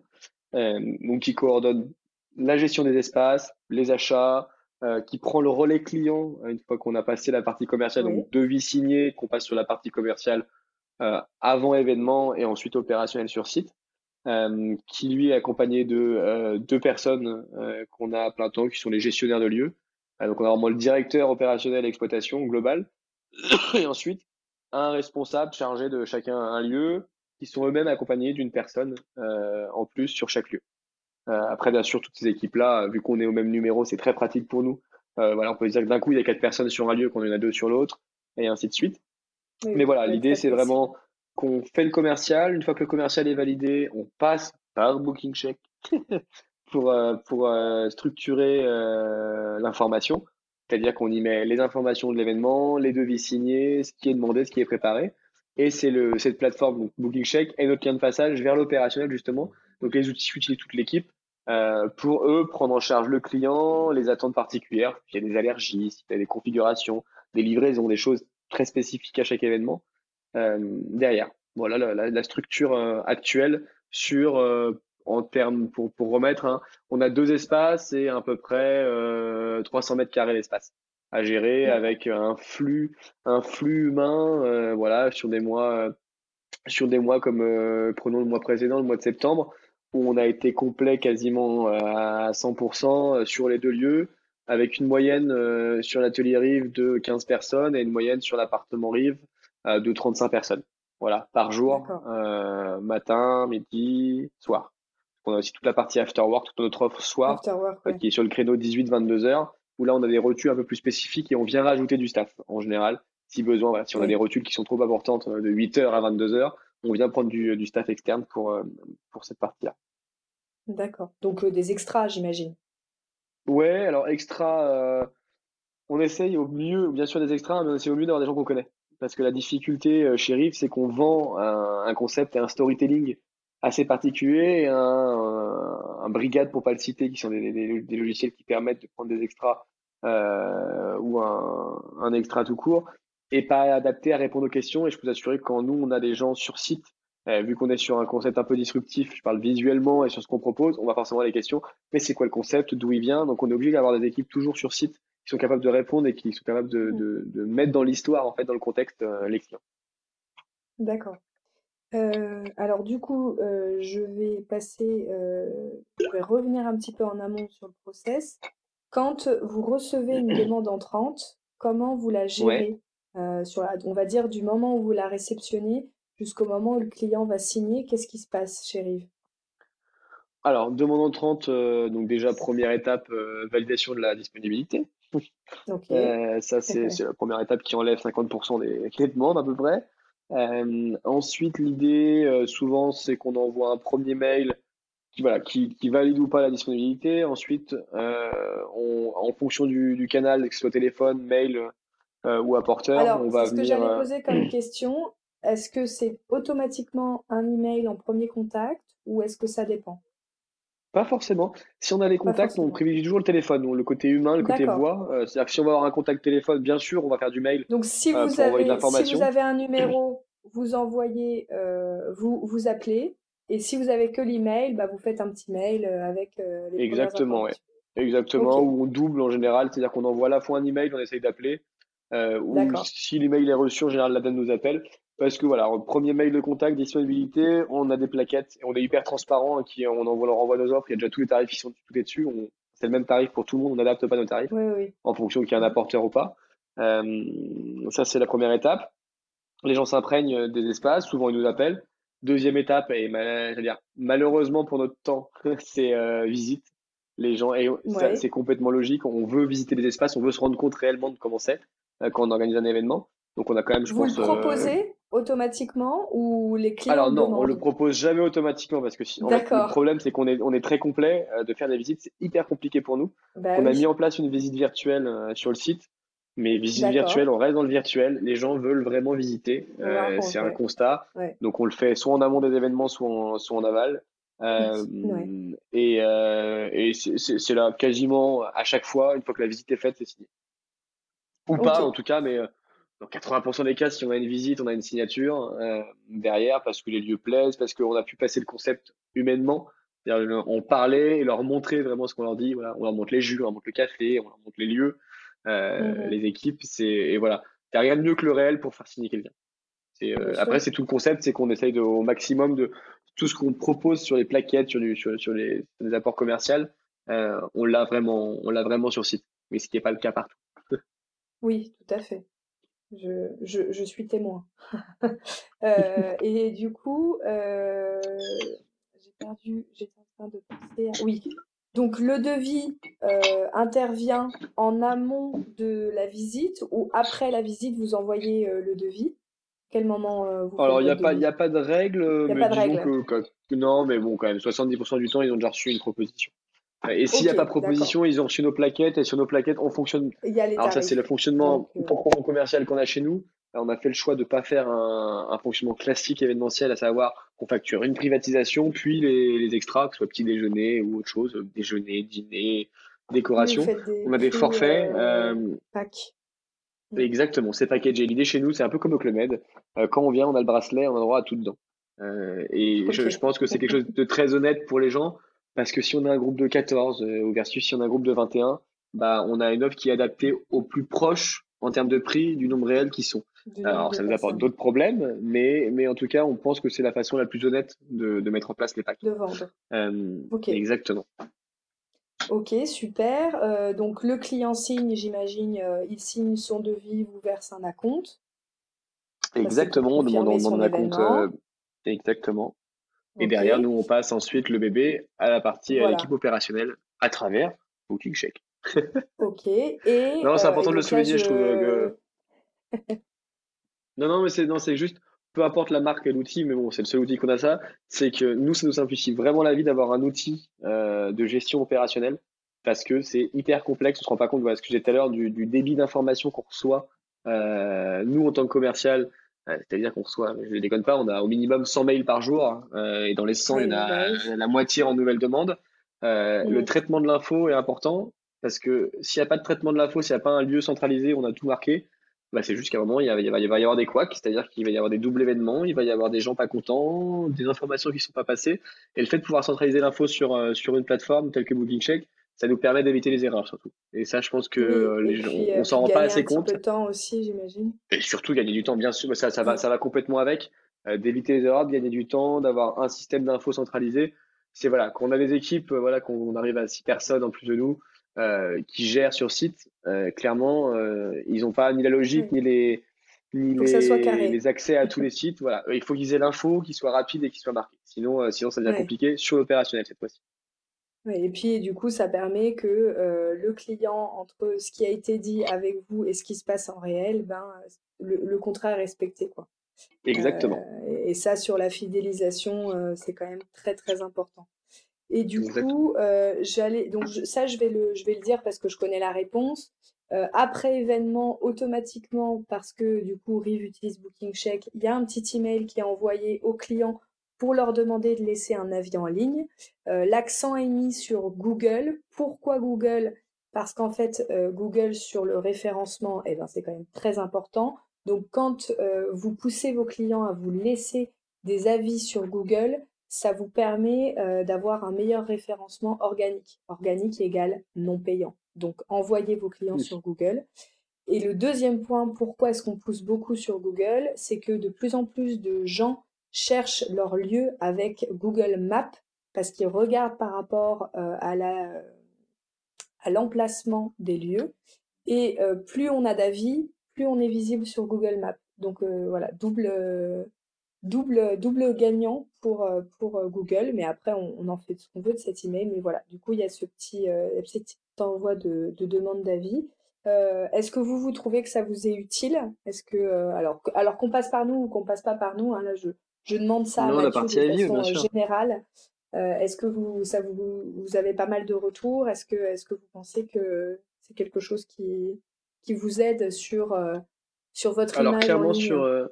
euh, donc qui coordonne la gestion des espaces, les achats, euh, qui prend le relais client une fois qu'on a passé la partie commerciale, donc devis signé, qu'on passe sur la partie commerciale euh, avant événement et ensuite opérationnel sur site, qui lui est accompagné de deux personnes qu'on a à plein temps, qui sont les gestionnaires de lieux. donc on a vraiment le directeur opérationnel exploitation global, (coughs) et ensuite un responsable chargé de chacun un lieu, qui sont eux-mêmes accompagnés d'une personne en plus sur chaque lieu. après, bien sûr, toutes ces équipes-là, vu qu'on est au même numéro, c'est très pratique pour nous. voilà, on peut dire que d'un coup, il y a quatre personnes sur un lieu, qu'on en a deux sur l'autre, et ainsi de suite. Mais voilà, l'idée, c'est vraiment qu'on fait le commercial. Une fois que le commercial est validé, on passe par Booking Check (laughs) pour, euh, pour euh, structurer euh, l'information. C'est-à-dire qu'on y met les informations de l'événement, les devis signés, ce qui est demandé, ce qui est préparé. Et c'est cette plateforme, donc Booking Check, et notre lien de passage vers l'opérationnel, justement. Donc les outils utilisent toute l'équipe euh, pour eux prendre en charge le client, les attentes particulières, s'il y a des allergies, s'il y a des configurations, des livraisons, des choses très spécifiques à chaque événement euh, derrière. Voilà la, structure euh, actuelle sur en termes pour pour remettre. Hein, on a deux espaces et à peu près 300 mètres carrés d'espace à gérer avec un flux un flux humain voilà sur des mois sur des mois comme prenons le mois précédent le mois de septembre où on a été complet quasiment à 100% sur les deux lieux avec une moyenne sur l'atelier Rive de 15 personnes et une moyenne sur l'appartement Rive euh, de 35 personnes. Voilà, par jour, euh, matin, midi, soir. On a aussi toute la partie after work, toute notre offre soir, euh, qui est sur le créneau 18-22 heures, où là on a des rotules un peu plus spécifiques et on vient rajouter du staff en général, si besoin. Voilà, si on a des rotules qui sont trop importantes de 8 heures à 22 heures, on vient prendre du, du staff externe pour, pour cette partie-là. D'accord. Donc des extras, j'imagine. Ouais, alors extra, on essaye au mieux, bien sûr des extras, mais c'est au mieux d'avoir des gens qu'on connaît parce que la difficulté euh, chez Riff, c'est qu'on vend un, concept et un storytelling assez particulier, un, un, brigade pour pas le citer, qui sont des, des, logiciels qui permettent de prendre des extras euh, ou un, un, extra tout court, et pas adapté à répondre aux questions. Et je peux vous assurer que quand nous, on a des gens sur site, euh, vu qu'on est sur un concept un peu disruptif, je parle visuellement et sur ce qu'on propose, on va forcément les questions. Mais c'est quoi le concept, d'où il vient? Donc on est obligé d'avoir des équipes toujours sur site qui sont capables de répondre et qui sont capables de, mm. de, mettre dans l'histoire, en fait, dans le contexte, euh, les clients. D'accord. Euh, alors du coup, euh, je vais passer, je vais revenir un petit peu en amont sur le process. Quand vous recevez une (clears throat) demande entrante, comment vous la gérez sur on va dire du moment où vous la réceptionnez jusqu'au moment où le client va signer, qu'est-ce qui se passe Rive Alors, demande entrante, donc déjà première étape, validation de la disponibilité. Euh, ça, c'est la première étape qui enlève 50% des, demandes à peu près. Euh, ensuite, l'idée, euh, souvent, c'est qu'on envoie un premier mail qui, voilà, qui, qui, valide ou pas la disponibilité. Ensuite, on, en fonction du, du, canal, que ce soit téléphone, mail ou apporteur, Alors, on va ce que j'allais poser comme (clears throat) question. Est-ce que c'est automatiquement un email en premier contact ou est-ce que ça dépend? Pas forcément. Si on a des contacts, on privilégie toujours le téléphone, le côté humain, le côté voix. Euh, c'est-à-dire que si on va avoir un contact téléphone, bien sûr, on va faire du mail. Donc si euh, vous, avez, si vous avez un numéro, vous envoyez, euh, vous vous appelez. Et si vous avez que l'email, bah, vous faites un petit mail avec les Exactement, ouais. Exactement, ou on double en général, c'est-à-dire qu'on envoie à la fois un email, on essaye d'appeler, ou si l'email est reçu, en général, la dame nous appelle. Parce que voilà, premier mail de contact, disponibilité, on a des plaquettes et on est hyper transparent, qui on envoie leur envoie nos offres, il y a déjà tous les tarifs qui sont tout est dessus, c'est le même tarif pour tout le monde, on n'adapte pas nos tarifs en fonction qu'il y a un apporteur ou pas. Euh, ça c'est la première étape. Les gens s'imprègnent des espaces, souvent ils nous appellent. Deuxième étape, et dire malheureusement pour notre temps, (laughs) c'est euh, visite. Les gens, et c'est complètement logique. On veut visiter les espaces, on veut se rendre compte réellement de comment c'est euh, quand on organise un événement. Donc on a quand même, je Vous pense. proposez automatiquement ou les clients Alors non, on le propose jamais automatiquement parce que si, le problème c'est qu'on est on est très complet euh, de faire des visites, c'est hyper compliqué pour nous. Bah on a mis en place une visite virtuelle euh, sur le site, mais visite virtuelle, on reste dans le virtuel. Les gens veulent vraiment visiter, euh, c'est un constat. Donc on le fait soit en amont des événements, soit en, soit en aval. Et, et c'est là quasiment à chaque fois, une fois que la visite est faite, c'est signé. Ou pas en tout cas, mais dans 80% des cas, si on a une visite, on a une signature euh, derrière parce que les lieux plaisent, parce qu'on a pu passer le concept humainement. On parlait et leur montrer vraiment ce qu'on leur dit. Voilà, on leur montre les jus, on leur montre le café, on leur montre les lieux, euh, mhm. les équipes. C'est et voilà, il a rien de mieux que le réel pour faire signer quelqu'un. Euh, après, c'est tout le concept, c'est qu'on essaye de, au maximum de tout ce qu'on propose sur les plaquettes, sur, du, sur, sur, les, les, apports commerciaux, euh, on l'a vraiment, on l'a vraiment sur site. Mais ce qui n'est pas le cas partout. oui, tout à fait. Je, je, je suis témoin. (laughs) (laughs) euh, et du coup, euh, j'ai perdu, j'étais en train de penser à... Oui, donc le devis euh, intervient en amont de la visite ou après la visite, vous envoyez le devis? Quel moment euh, vous Alors, il n'y a pas, y a pas de règle, Il n'y a mais pas de disons règle. que, que- non, mais bon, quand même, 70% du temps, ils ont déjà reçu une proposition. Euh, Et s'il n'y a pas proposition, ils ont reçu nos plaquettes, et sur nos plaquettes, on fonctionne. Alors ça, c'est le tarifs. Donc, fonctionnement euh, commercial qu'on a chez nous. On a fait le choix de pas faire un, un fonctionnement classique événementiel, à savoir qu'on facture une privatisation, puis les, les extras, que ce soit petit déjeuner ou autre chose, déjeuner, dîner, décoration. des On a des forfaits. euh, euh, pack. Exactement, c'est packagé. L'idée chez nous, c'est un peu comme au Club Med. Euh, quand on vient, on a le bracelet, on a droit à tout dedans. Et je pense que c'est quelque chose (laughs) de très honnête pour les gens, parce que si on a un groupe de 14 euh, ou versus si on a un groupe de 21, bah, on a une offre qui est adaptée au plus proche en termes de prix du nombre réel qui sont. Alors, ça nous apporte d'autres problèmes, mais, mais en tout cas, on pense que c'est la façon la plus honnête de, de mettre en place les packs. De vendre. Euh, exactement. Ok, super. Euh, donc le client signe, j'imagine, euh, il signe son devis, vous verse un acompte. Exactement, on demande, un compte. événement. euh, exactement. Et derrière, nous, on passe ensuite le bébé à la partie, à l'équipe voilà. opérationnelle à travers Booking Check. (laughs) Ok. Et, Non, c'est euh, important de le souligner, je trouve euh, que. Non, non, mais c'est juste, peu importe la marque et l'outil, mais bon, c'est le seul outil qu'on a ça, c'est que nous, ça nous simplifie vraiment la vie d'avoir un outil euh, de gestion opérationnelle parce que c'est hyper complexe. On se rend pas compte, voilà, ce que j'ai tout à l'heure, du, du débit d'informations qu'on reçoit. Euh, nous, en tant que commercial, c'est-à-dire qu'on reçoit, je ne déconne pas, on a au minimum 100 mails par jour, hein, euh, et dans les 100, il y Oui, en bah a oui. la moitié en nouvelles demandes. Euh, le Mm. traitement de l'info est important parce que s'il n'y a pas de traitement de l'info, s'il n'y a pas un lieu centralisé où on a tout marqué, bah, c'est juste qu'à un moment, il, y a- il va, il va y avoir des couacs, c'est-à-dire qu'il va y avoir des doubles événements, il va y avoir des gens pas contents, des informations qui ne sont pas passées. Et le fait de pouvoir centraliser l'info sur, euh, sur une plateforme telle que Booking Check, ça nous permet d'éviter les erreurs surtout. Et ça, je pense que Oui, euh, et les gens, puis, on euh, s'en rend pas gagner un assez petit compte. peu de temps aussi, j'imagine. Et surtout gagner du temps, bien sûr, ça, ça va, ça va complètement avec, euh, d'éviter les erreurs, de gagner du temps, d'avoir un système d'info centralisé. C'est voilà, quand on a des équipes, euh, voilà, qu'on arrive à six personnes en plus de nous, euh, qui gèrent sur site, euh, clairement, euh, ils n'ont pas ni la logique, Oui. ni les, ni accès à tous les (laughs) sites. Voilà, il faut qu'ils aient l'info, qu'il soit rapide et qu'il soit marqué. Sinon, euh, sinon ça devient Ouais. compliqué sur l'opérationnel cette fois-ci. Ouais, Et puis, du coup, ça permet que euh, le client, entre ce qui a été dit avec vous et ce qui se passe en réel, ben, le, le contrat est respecté, quoi. Exactement, Euh, et, et ça, sur la fidélisation, euh, c'est quand même très, très important. Et du exactement. coup, j'allais, donc je- ça, je vais le, je vais le dire parce que je connais la réponse. Après événement, automatiquement, parce que du coup, Rive utilise Booking Check, il y a un petit email qui est envoyé aux clients pour leur demander de laisser un avis en ligne. Euh, L'accent est mis sur Google. Pourquoi Google? Parce qu'en fait, euh, Google sur le référencement, eh ben, c'est quand même très important. Donc, quand euh, vous poussez vos clients à vous laisser des avis sur Google, ça vous permet d'avoir un meilleur référencement organique. Organique égale non payant. Donc, envoyez vos clients Oui. sur Google. Et le deuxième point, pourquoi est-ce qu'on pousse beaucoup sur Google, c'est que de plus en plus de gens cherchent leur lieu avec Google Maps parce qu'ils regardent par rapport euh, à la, à l'emplacement des lieux. Et euh, plus on a d'avis, plus on est visible sur Google Maps. Donc euh, voilà, double, double, double gagnant pour, pour Google. Mais après, on, en fait ce qu'on veut de cet email. Mais voilà, du coup, il y a ce petit, envoi de, de demande d'avis. Est-ce que vous, vous trouvez que ça vous est utile? Est-ce que, alors, alors qu'on passe par nous ou qu'on passe pas par nous, hein, là, je, je demande ça à Non, la Mathieu partie de façon euh, générale. Euh, est-ce que vous, ça vous, vous avez pas mal de retours? Est-ce que, est-ce que vous pensez que c'est quelque chose qui, qui vous aide sur, euh, sur votre Alors image clairement sur euh,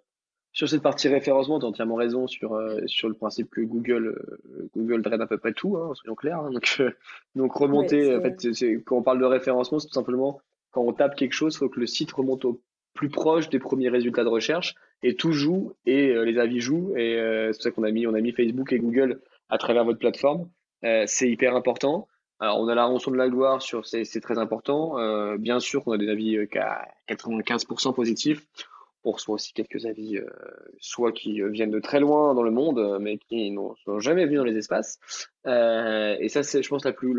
sur cette partie référencement, tu as entièrement raison sur sur le principe que Google Google draine à peu près tout, hein, soyons clairs. hein. donc Ouais, remonter, en fait, quand on parle de référencement, c'est tout simplement quand on tape quelque chose, il faut que le site remonte au plus proche des premiers résultats de recherche et tout joue et euh, les avis jouent et euh, c'est pour ça qu'on a mis on a mis Facebook et Google à travers votre plateforme. Euh, c'est hyper important. On a la rançon de la gloire sur c'est très important. Bien sûr qu'on a des avis qu'à 95% positifs. On reçoit aussi quelques avis, soit qui viennent de très loin dans le monde, mais qui n'ont jamais vus dans les espaces. Et ça, c'est, je pense, la plus,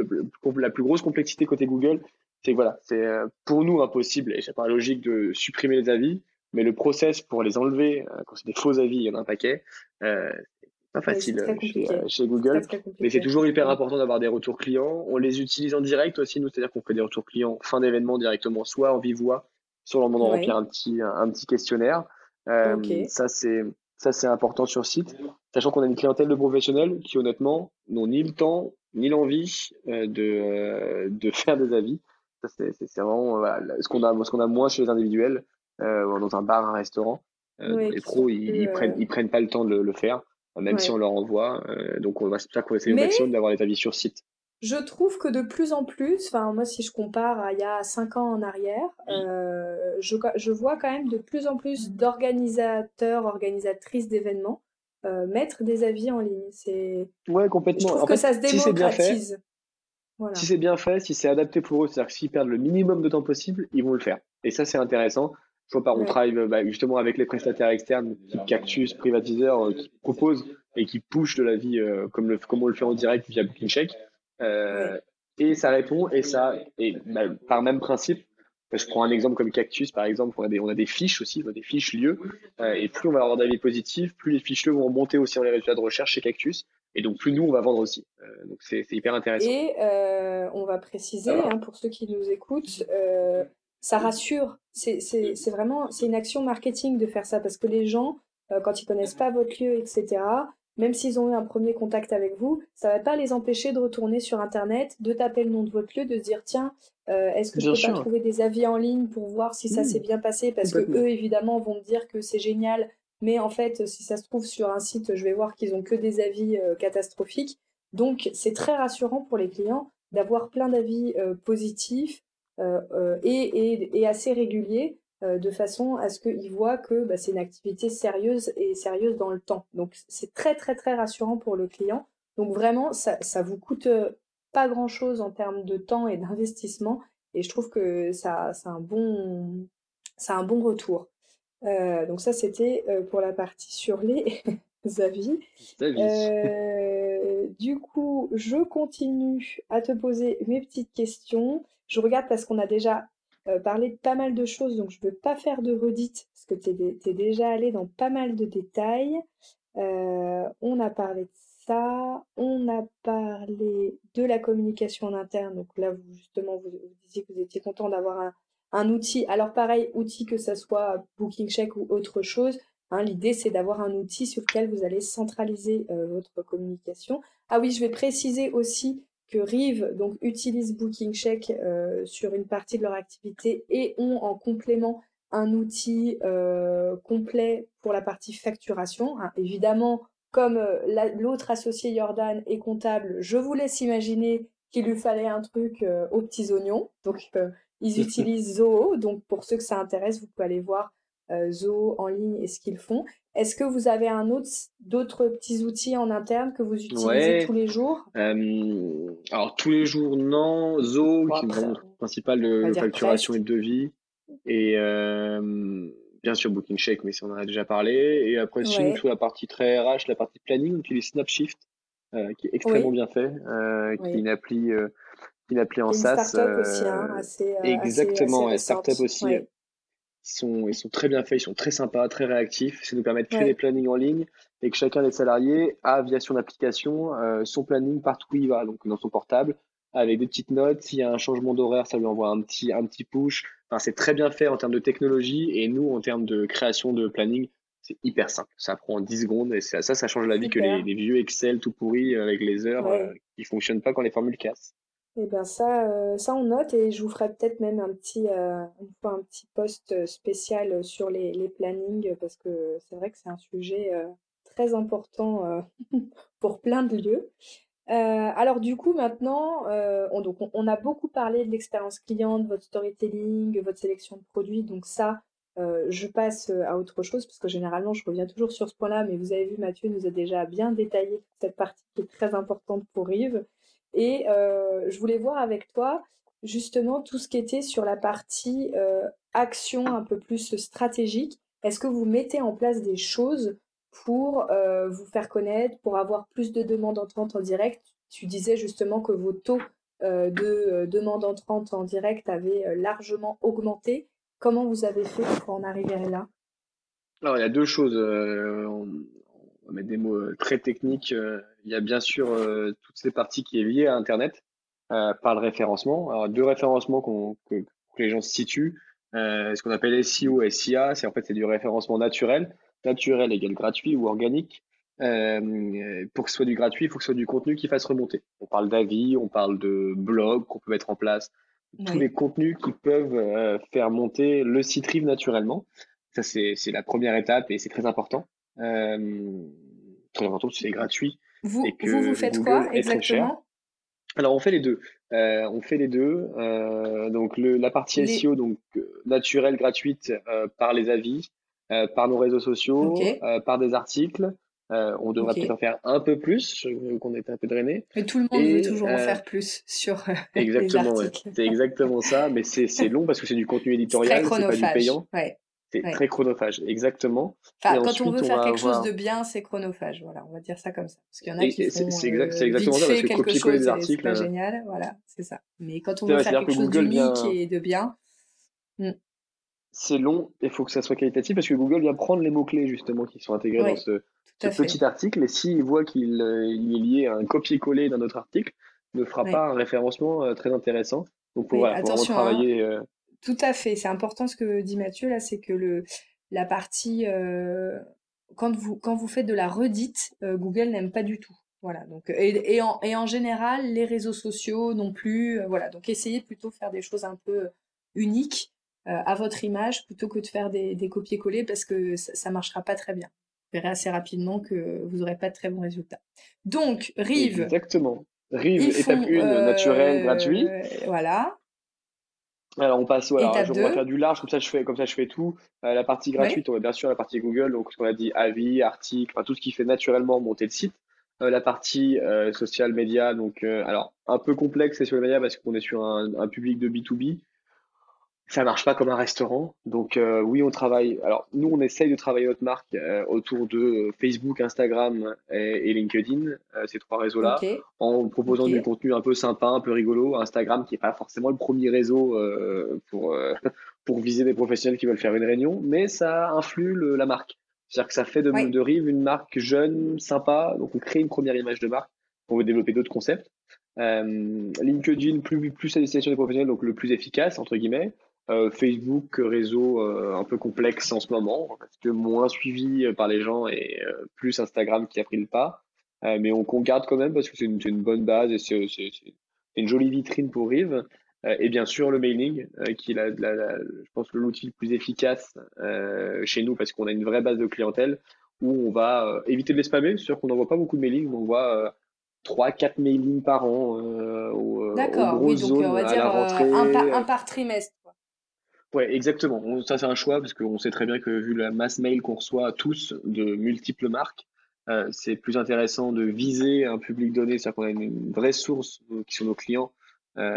la plus grosse complexité côté Google, c'est voilà, c'est pour nous impossible, et c'est pas logique de supprimer les avis. Mais le process pour les enlever, quand c'est des faux avis, il y en a un paquet, pas facile chez, Google. mais c'est toujours hyper important d'avoir des retours clients. On les utilise en direct aussi, nous, c'est-à-dire qu'on fait des retours clients fin d'événement directement, soit en vive voix, soit en demandant de remplir un petit, un petit questionnaire. Ça, c'est ça, c'est important sur site, sachant qu'on a une clientèle de professionnels qui, honnêtement, n'ont ni le temps ni l'envie euh, de, euh, de (laughs) faire des avis. Ça, c'est vraiment ce qu'on a, ce qu'on a moins chez les individuels, euh, dans un bar, un restaurant. les pros, ils, prennent, ils prennent pas le temps de le, faire, même si on leur envoie. donc, c'est pour ça qu'on essaie au maximum d'avoir des avis sur site. Je trouve que de plus en plus, enfin moi si je compare à il y a cinq ans en arrière, euh, je, je, vois quand même de plus en plus d'organisateurs, organisatrices d'événements euh, mettre des avis en ligne. C'est ouais complètement. Je trouve que ça se démocratise. Si voilà. Si c'est bien fait, si c'est adapté pour eux, c'est-à-dire que s'ils perdent le minimum de temps possible, ils vont le faire. Et ça c'est intéressant. Je on travaille bah, justement avec les prestataires externes, type Cactus, privatiseurs, euh, qui proposent et qui pushent de la vie comme, le, comme on le fait en direct via Booking Check. Euh, et ça répond, et ça, et bah, par même principe, je prends un exemple comme Cactus, par exemple, on a des, on a des fiches aussi, on a des fiches lieux, euh, et plus on va avoir d'avis positifs, plus les fiches lieux vont monter aussi dans les résultats de recherche chez Cactus, et donc plus nous, on va vendre aussi. Euh, donc c'est hyper intéressant. Et euh, on va préciser, hein, pour ceux qui nous écoutent, euh, ça rassure, c'est vraiment, c'est une action marketing de faire ça, parce que les gens, euh, quand ils connaissent pas votre lieu, etc., même s'ils ont eu un premier contact avec vous, ça va pas les empêcher de retourner sur Internet, de taper le nom de votre lieu, de se dire tiens, euh, est-ce que je peux pas trouver des avis en ligne pour voir si ça s'est bien passé? Parce que eux, évidemment, vont me dire que c'est génial, mais en fait, si ça se trouve sur un site, je vais voir qu'ils ont que des avis euh, catastrophiques. Donc, c'est très rassurant pour les clients d'avoir plein d'avis euh, positifs et, et, assez réguliers euh, de façon à ce qu'ils voient que bah, c'est une activité sérieuse et sérieuse dans le temps. Donc c'est très très très rassurant pour le client. Donc vraiment, ça, ça vous coûte euh, pas grand chose en termes de temps et d'investissement. Et je trouve que ça, c'est un bon, ça un bon retour. Euh, donc ça, c'était pour la partie sur les (laughs) avis. du coup, je continue à te poser mes petites questions. Je regarde parce qu'on a déjà euh, parler de pas mal de choses, donc je ne veux pas faire de redite, parce que tu es, déjà allé dans pas mal de détails. Euh, on a parlé de ça, on a parlé de la communication en interne, donc là, vous, justement, vous, disiez que vous étiez content d'avoir un, outil. Alors pareil, outil que ça soit Booking Check ou autre chose, hein, l'idée c'est d'avoir un outil sur lequel vous allez centraliser euh, votre communication. Ah oui, je vais préciser aussi que Rive donc utilise Booking Check euh, sur une partie de leur activité et ont en complément un outil euh, complet pour la partie facturation. Hein. Évidemment, comme euh, l'autre associé Jordan est comptable, je vous laisse imaginer qu'il lui fallait un truc aux petits oignons. Donc, ils (laughs) utilisent Zoho. Donc, pour ceux que ça intéresse, vous pouvez aller voir Zoho en ligne et ce qu'ils font. Est-ce que vous avez un autre, d'autres petits outils en interne que vous utilisez tous les jours? Euh, Alors tous les jours, non. Zo, qui est le principal de facturation et de devis. Et euh, bien sûr Booking Check, mais ça on en a déjà parlé. Et après, sinon, toute la partie très RH, la partie planning, on utilise Snapshift, euh, qui est extrêmement bien fait, qui est une appli, une appli en SaaS. Startup aussi, hein, assez, exactement, assez, startup aussi. Ils sont, ils sont très bien faits, ils sont très sympas, très réactifs. Ça nous permet de créer des plannings en ligne et que chacun des salariés a, via son application, euh, son planning partout où il va, donc dans son portable, avec des petites notes. S'il y a un changement d'horaire, ça lui envoie un petit, un petit push. Enfin, c'est très bien fait en termes de technologie et nous, en termes de création de planning, c'est hyper simple. Ça prend 10 secondes et ça, ça, change la vie que les, vieux Excel tout pourris avec les heures euh, qui fonctionnent pas quand les formules cassent. Eh bien ça, euh, ça on note et je vous ferai peut-être même un petit, euh, un petit post euh, spécial sur les, les plannings parce que c'est vrai que c'est un sujet très important (laughs) pour plein de lieux. alors du coup maintenant, on, donc on, a beaucoup parlé de l'expérience client, de votre storytelling, votre sélection de produits. Donc ça, je passe à autre chose parce que généralement je reviens toujours sur ce point-là. Mais vous avez vu, Mathieu nous a déjà bien détaillé cette partie qui est très importante pour Rive. Et euh, je voulais voir avec toi justement tout ce qui était sur la partie euh, action un peu plus stratégique. Est-ce que vous mettez en place des choses pour euh, vous faire connaître, pour avoir plus de demandes entrantes en direct? Tu disais justement que vos taux de demandes entrantes en direct avaient largement augmenté. Comment vous avez fait pour en arriver là? Alors, il y a deux choses. on, va mettre des mots très techniques. Il y a bien sûr toutes ces parties qui est liées à Internet par le référencement. Alors, deux référencements qu'on, que, que, les gens se situent. ce qu'on appelle SEO et SIA, c'est en fait c'est du référencement naturel. Naturel égale gratuit ou organique. Euh, pour que ce soit du gratuit, il faut que ce soit du contenu qui fasse remonter. On parle d'avis, on parle de blogs qu'on peut mettre en place, tous les contenus qui peuvent euh, faire monter le site Rive naturellement. Ça, c'est la première étape et c'est très important. Euh, très important c'est gratuit. Vous, et que vous, vous faites quoi exactement? Alors on fait les deux. Euh, on fait les deux. Euh, donc le, la partie SEO donc naturelle gratuite euh, par les avis, euh, par nos réseaux sociaux, euh, par des articles. Euh, on devrait peut-être en faire un peu plus, qu'on est un peu drainé. Mais tout le monde veut toujours en faire plus sur (laughs) exactement, les articles. C'est exactement ça, mais c'est (laughs) long parce que c'est du contenu éditorial, c'est pas du payant. Ouais. C'est très chronophage, exactement. Enfin, quand on veut faire quelque chose de bien, c'est chronophage. Voilà, on va dire ça comme ça. Parce qu'il y en a qui font c'est exact, exactement ça, parce que copier-coller des articles, c'est pas génial. Voilà, c'est ça. Mais quand on veut faire quelque chose d'unique et de bien, hmm c'est long et il faut que ça soit qualitatif parce que Google vient prendre les mots-clés justement qui sont intégrés dans ce, petit article et s'il voit qu'il euh, est lié à un copier-coller d'un autre article, ne fera pas un référencement euh, très intéressant. Donc pour, attention, hein. travailler. Euh, Tout à fait, c'est important ce que dit Mathieu là, c'est que le la partie quand vous quand vous faites de la redite, Google n'aime pas du tout. Voilà, donc et, et, en, et en général, les réseaux sociaux non plus. voilà, donc essayez plutôt de faire des choses un peu uniques euh, à votre image plutôt que de faire des, des copier-coller parce que ça, ne marchera pas très bien. Vous verrez assez rapidement que vous n'aurez pas de très bons résultats. Donc, Rive. Exactement. Rive, étape 1, euh, naturel, gratuit. Voilà. Alors on passe, voilà, je, on va faire du large, comme ça je fais, comme ça je fais tout. Euh, la partie gratuite, on va bien sûr la partie Google, donc ce qu'on a dit, avis, articles, enfin, tout ce qui fait naturellement monter le site. la partie social media, donc alors un peu complexe c'est sur les médias parce qu'on est sur un, un, public de B2B ça marche pas comme un restaurant. Donc euh, oui, on travaille. Alors nous, on essaye de travailler notre marque euh, autour de euh, Facebook, Instagram et, LinkedIn, ces trois réseaux-là, en proposant du contenu un peu sympa, un peu rigolo. Instagram, qui est pas forcément le premier réseau pour pour viser des professionnels qui veulent faire une réunion, mais ça influe la marque. C'est-à-dire que ça fait de, de Rive une marque jeune, sympa. Donc on crée une première image de marque. On veut développer d'autres concepts. LinkedIn plus plus à destination des professionnels, donc le plus efficace entre guillemets. Euh, Facebook, réseau euh, un peu complexe en ce moment, parce que moins suivi par les gens et euh, plus Instagram qui a pris le pas. mais on, on, garde quand même parce que c'est une, une, bonne base et c'est une jolie vitrine pour Rive. et bien sûr le mailing, qui est, la, la, je pense, l'outil le plus efficace chez nous parce qu'on a une vraie base de clientèle où on va éviter de les spammer. C'est sûr qu'on n'envoie pas beaucoup de mailing, mais on voit 3-4 mailings par an. D'accord, oui, donc on va dire un, par, un, par, trimestre. Ouais, exactement. ça, c'est un choix parce qu'on sait très bien que vu la masse mail qu'on reçoit tous de multiples marques, euh, c'est plus intéressant de viser un public donné, c'est-à-dire qu'on a une, vraie source euh, qui sont nos clients euh,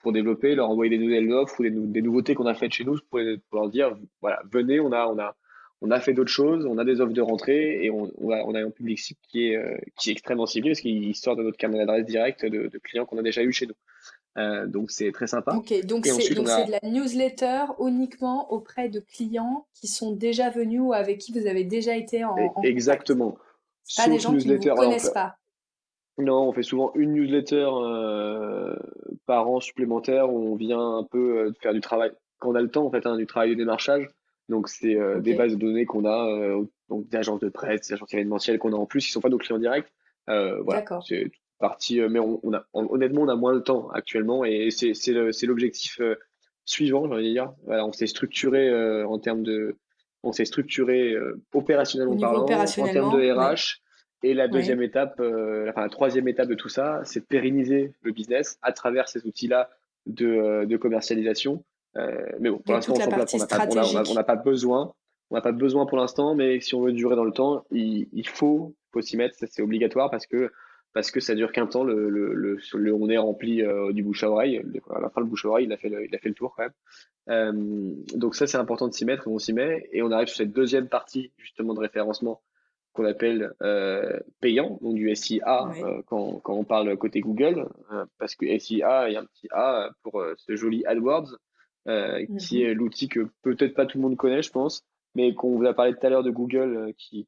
pour développer, leur envoyer des nouvelles offres ou des, nouveautés qu'on a faites chez nous pour, leur dire voilà, venez, on a, on a, on a fait d'autres choses, on a des offres de rentrée et on, a, un public cible qui est, extrêmement ciblé parce qu'il sort de notre carnet d'adresse direct de, de clients qu'on a déjà eu chez nous. Euh, donc c'est très sympa. Ok, donc c'est de la newsletter uniquement auprès de clients qui sont déjà venus ou avec qui vous avez déjà été en, en Exactement. Pas des gens qui ne vous connaissent pas? Non, on fait souvent une newsletter euh, par an supplémentaire où on vient un peu euh, faire du travail quand on a le temps en fait, hein, du travail de démarchage. Donc c'est des bases de données qu'on a, donc des agences de presse, des agences événementielles qu'on a en plus, qui sont pas nos clients directs. Voilà, c'est partie, euh, mais on, on, a, honnêtement, on a moins de temps actuellement et c'est l'objectif euh, suivant, j'ai envie de dire. Voilà, on s'est structuré euh, en termes de, on s'est structuré opérationnellement parlant, en termes de RH. Et la deuxième étape, enfin la troisième étape de tout ça, c'est de pérenniser le business à travers ces outils-là de, de, commercialisation. mais bon, pour l'instant, on n'a pas, pas besoin. On n'a pas besoin pour l'instant, mais si on veut durer dans le temps, il, il faut, faut s'y mettre, c'est obligatoire parce que parce que ça dure qu'un temps. Le, le, le, on est rempli euh, du bouche à oreille. À la fin, le bouche à oreille, il a fait le, il a fait le tour quand même. Euh, donc ça, c'est important de s'y mettre. On s'y met et on arrive sur cette deuxième partie justement de référencement qu'on appelle euh, payant, donc du SIA euh, quand, quand on parle côté Google, euh, parce que SIA, il y a un petit A pour ce joli AdWords, qui mhm. est l'outil que peut-être pas tout le monde connaît, je pense, mais qu'on vous a parlé tout à l'heure de Google qui,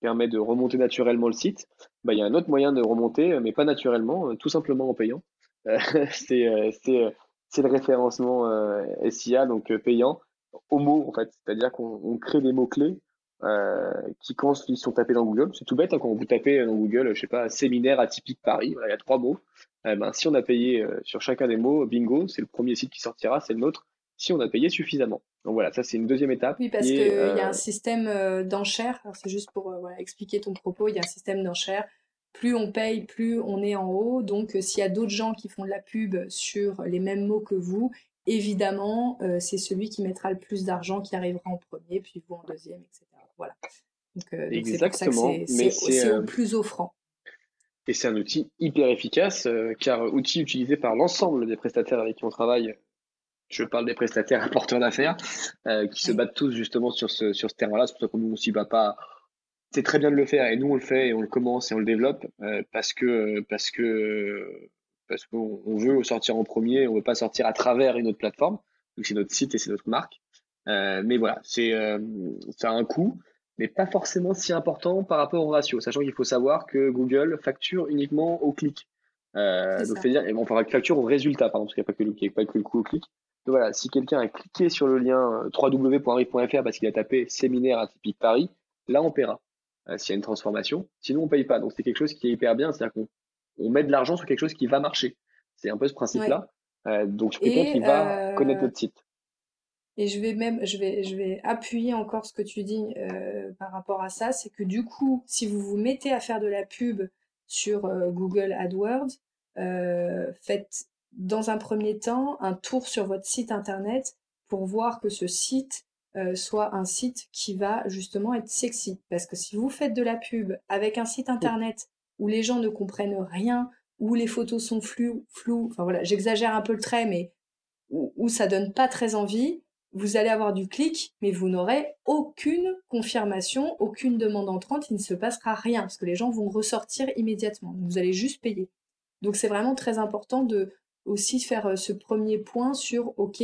permet de remonter naturellement le site, bah, il y a un autre moyen de remonter, mais pas naturellement, tout simplement en payant. (laughs) c'est le référencement SIA, donc payant, au mot en fait. C'est-à-dire qu'on crée des mots-clés euh, qui quand ils sont tapés dans Google, c'est tout bête hein, quand vous tapez dans Google, je sais pas, séminaire atypique Paris, il y a trois mots. Eh ben, si on a payé euh, sur chacun des mots, bingo, c'est le premier site qui sortira, c'est le nôtre. Si on a payé suffisamment. Donc voilà, ça c'est une deuxième étape. Oui, parce qu'il y a un euh, système d'enchères. C'est juste pour expliquer ton propos. Il y a un système d'enchères. Plus on paye, plus on est en haut. Donc s'il y a d'autres gens qui font de la pub sur les mêmes mots que vous, évidemment, c'est celui qui mettra le plus d'argent qui arrivera en premier, puis vous en deuxième, etc. Voilà. Donc, Exactement. c'est au plus offrant. Et c'est un outil hyper efficace, euh, car outil utilisé par l'ensemble des prestataires avec qui on travaille. Je parle des prestataires (laughs) apporteurs d'affaires, euh, qui se battent tous justement sur ce, sur ce terrain-là. C'est pour ça qu'on nous aussi bat pas. C'est très bien de le faire, et nous on le fait, et on le commence, et on le développe, euh, parce que parce que parce qu'on veut sortir en premier, on veut pas sortir à travers une autre plateforme. Donc c'est notre site et c'est notre marque. Euh, mais voilà, c'est euh, ça a un coût, mais pas forcément si important par rapport au ratio, sachant qu'il faut savoir que Google facture uniquement au clic. Euh, donc c'est-à-dire, on facture au résultat, pardon, parce qu'il n'y a pas que le, pas que le coût au clic. Donc voilà, si quelqu'un a cliqué sur le lien www.arrive.fr parce qu'il a tapé séminaire atypique Paris, là on paiera s'il y a une transformation. Sinon on paye pas. Donc c'est quelque chose qui est hyper bien, c'est-à-dire qu'on on met de l'argent sur quelque chose qui va marcher. C'est un peu ce principe-là. donc sur quelqu'un qui va connaître notre site. Et je vais même, je vais, je vais appuyer encore ce que tu dis euh, par rapport à ça, c'est que du coup, si vous vous mettez à faire de la pub sur euh, Google AdWords, euh, faites dans un premier temps un tour sur votre site internet pour voir que ce site soit un site qui va justement être sexy. Parce que si vous faites de la pub avec un site internet où les gens ne comprennent rien, où les photos sont floues, floues, enfin voilà, j'exagère un peu le trait, mais où, où ça donne pas très envie, vous allez avoir du clic, mais vous n'aurez aucune confirmation, aucune demande entrante, il ne se passera rien, parce que les gens vont ressortir immédiatement. Vous allez juste payer. Donc c'est vraiment très important de aussi faire euh, ce premier point sur, OK,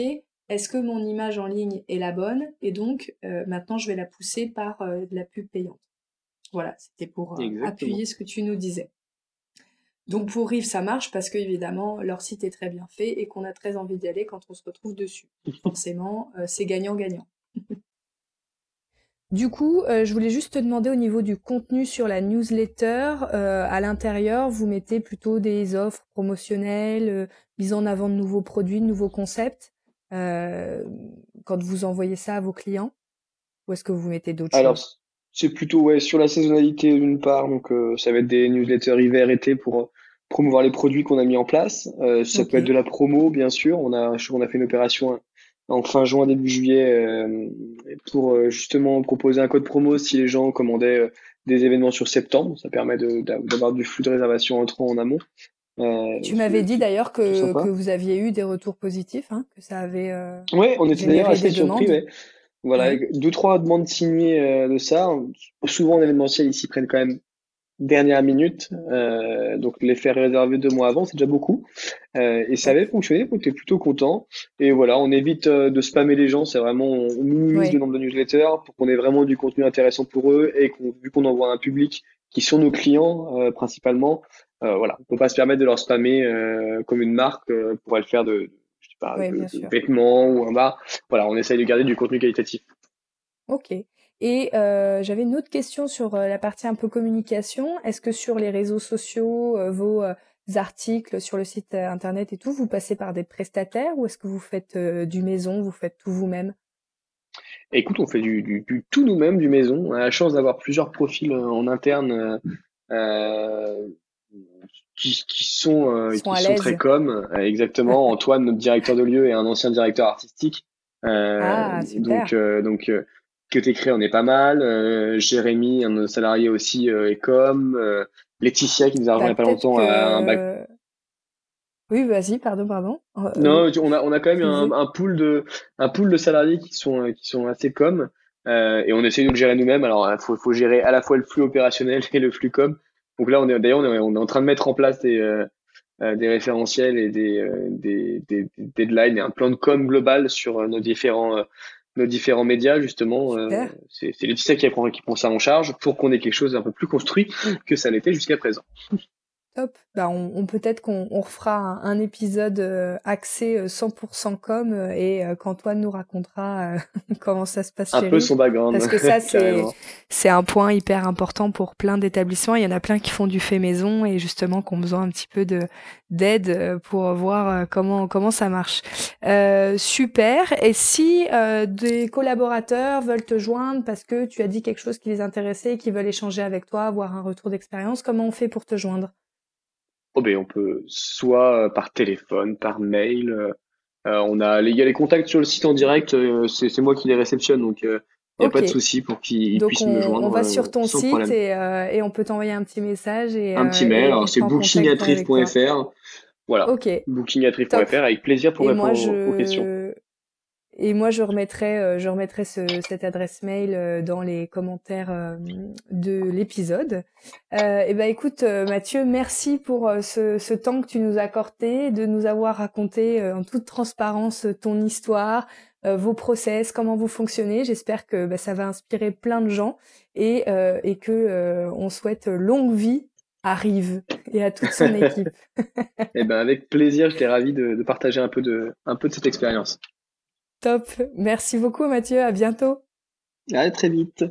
est-ce que mon image en ligne est la bonne Et donc, euh, maintenant, je vais la pousser par euh, de la pub payante. Voilà, c'était pour appuyer ce que tu nous disais. Donc pour Rive, ça marche parce qu'évidemment, leur site est très bien fait et qu'on a très envie d'y aller quand on se retrouve dessus. (laughs) Forcément, c'est gagnant-gagnant. (laughs) Du coup, euh, je voulais juste te demander au niveau du contenu sur la newsletter, euh, à l'intérieur, vous mettez plutôt des offres promotionnelles, mise en avant de nouveaux produits, de nouveaux concepts, quand vous envoyez ça à vos clients? Ou est-ce que vous mettez d'autres choses? c'est plutôt ouais, sur la saisonnalité d'une part, donc ça va être des newsletters hiver-été pour promouvoir les produits qu'on a mis en place. Euh, ça peut être de la promo, bien sûr. On a, on a fait une opération en fin juin, début juillet, euh, pour euh, justement proposer un code promo si les gens commandaient des événements sur septembre. Ça permet d'avoir du flux de réservation entrant en amont. tu m'avais dit d'ailleurs que, que vous aviez eu des retours positifs, hein, que ça avait. ouais, on était d'ailleurs assez surpris. Ouais. Voilà, deux trois demandes signées de ça. Souvent en événementiel, ils s'y prennent quand même dernière minute, euh, donc les faire réserver deux mois avant, c'est déjà beaucoup. Euh, et ça avait fonctionné, on était plutôt content. Et voilà, on évite euh, de spammer les gens, c'est vraiment, on minimise le nombre de newsletters pour qu'on ait vraiment du contenu intéressant pour eux et qu'on, vu qu'on envoie un public qui sont nos clients euh, principalement, euh, voilà, on peut pas se permettre de leur spammer euh, comme une marque pourrait le faire de, je sais pas, de, vêtements ou un bar. Voilà, on essaye de garder du contenu qualitatif. Ok. Et euh, j'avais une autre question sur euh, la partie un peu communication. Est-ce que sur les réseaux sociaux, euh, vos articles sur le site internet et tout, vous passez par des prestataires ou est-ce que vous faites du maison, vous faites tout vous-même? Écoute, on fait du, du, du tout nous-mêmes, du maison. On a la chance d'avoir plusieurs profils en interne qui, qui, sont, qui sont très com. exactement. (laughs) Antoine, notre directeur de lieu, et un ancien directeur artistique. ah, super. Donc, donc que créé, on est pas mal. Euh, Jérémy, un salarié aussi, euh, com. Euh, Laetitia qui nous a rejoint il n'y a pas longtemps à un bac. Oui, vas-y, pardon, pardon. Non, on a on a quand même un, un, pool de un pool de salariés qui sont qui sont assez com. et on essaie de le gérer nous-mêmes. Alors, il faut, faut gérer à la fois le flux opérationnel (laughs) et le flux com. Donc là, on est d'ailleurs on est, on est en train de mettre en place des des référentiels et des, des, des, des, deadlines et un plan de com global sur nos différents nos différents médias justement. c'est Laetitia qui prend, qui prend ça en charge pour qu'on ait quelque chose d'un peu plus construit que ça l'était jusqu'à présent. Top. Bah on, peut-être qu'on on refera un, épisode euh, axé 100% euh, com euh, et qu'Antoine nous racontera (laughs) comment ça se passe un peu son background. Parce que (laughs) ça c'est c'est un point hyper important pour plein d'établissements. Il y en a plein qui font du fait maison et justement qui ont besoin un petit peu de d'aide pour voir comment comment ça marche. super. Et si des collaborateurs veulent te joindre parce que tu as dit quelque chose qui les intéressait et qui veulent échanger avec toi, avoir un retour d'expérience, comment on fait pour te joindre? Oh ben on peut soit euh, par téléphone, par mail. Euh, euh, on a, il y a les contacts sur le site en direct. c'est moi qui les réceptionne, donc il n'y a pas de souci pour qu'ils puissent me joindre. On va sur ton site et, et, on peut t'envoyer un petit message et un petit mail. Alors c'est bookingatrice.fr. Voilà. Ok. Bookingatrice.fr avec plaisir pour répondre aux questions. Et moi, je remettrai, euh, je remettrai ce, cette adresse mail euh, dans les commentaires euh, de l'épisode. Euh, et ben, écoute, Mathieu, merci pour ce, ce, temps que tu nous as accordé, de nous avoir raconté en toute transparence ton histoire, vos process, comment vous fonctionnez. J'espère que bah, ça va inspirer plein de gens et, et que on souhaite longue vie à Rive et à toute son (laughs) équipe. et ben, avec plaisir, j'étais ravi de, de partager un peu de, un peu de cette expérience. Top. Merci beaucoup Mathieu. À bientôt. À très vite.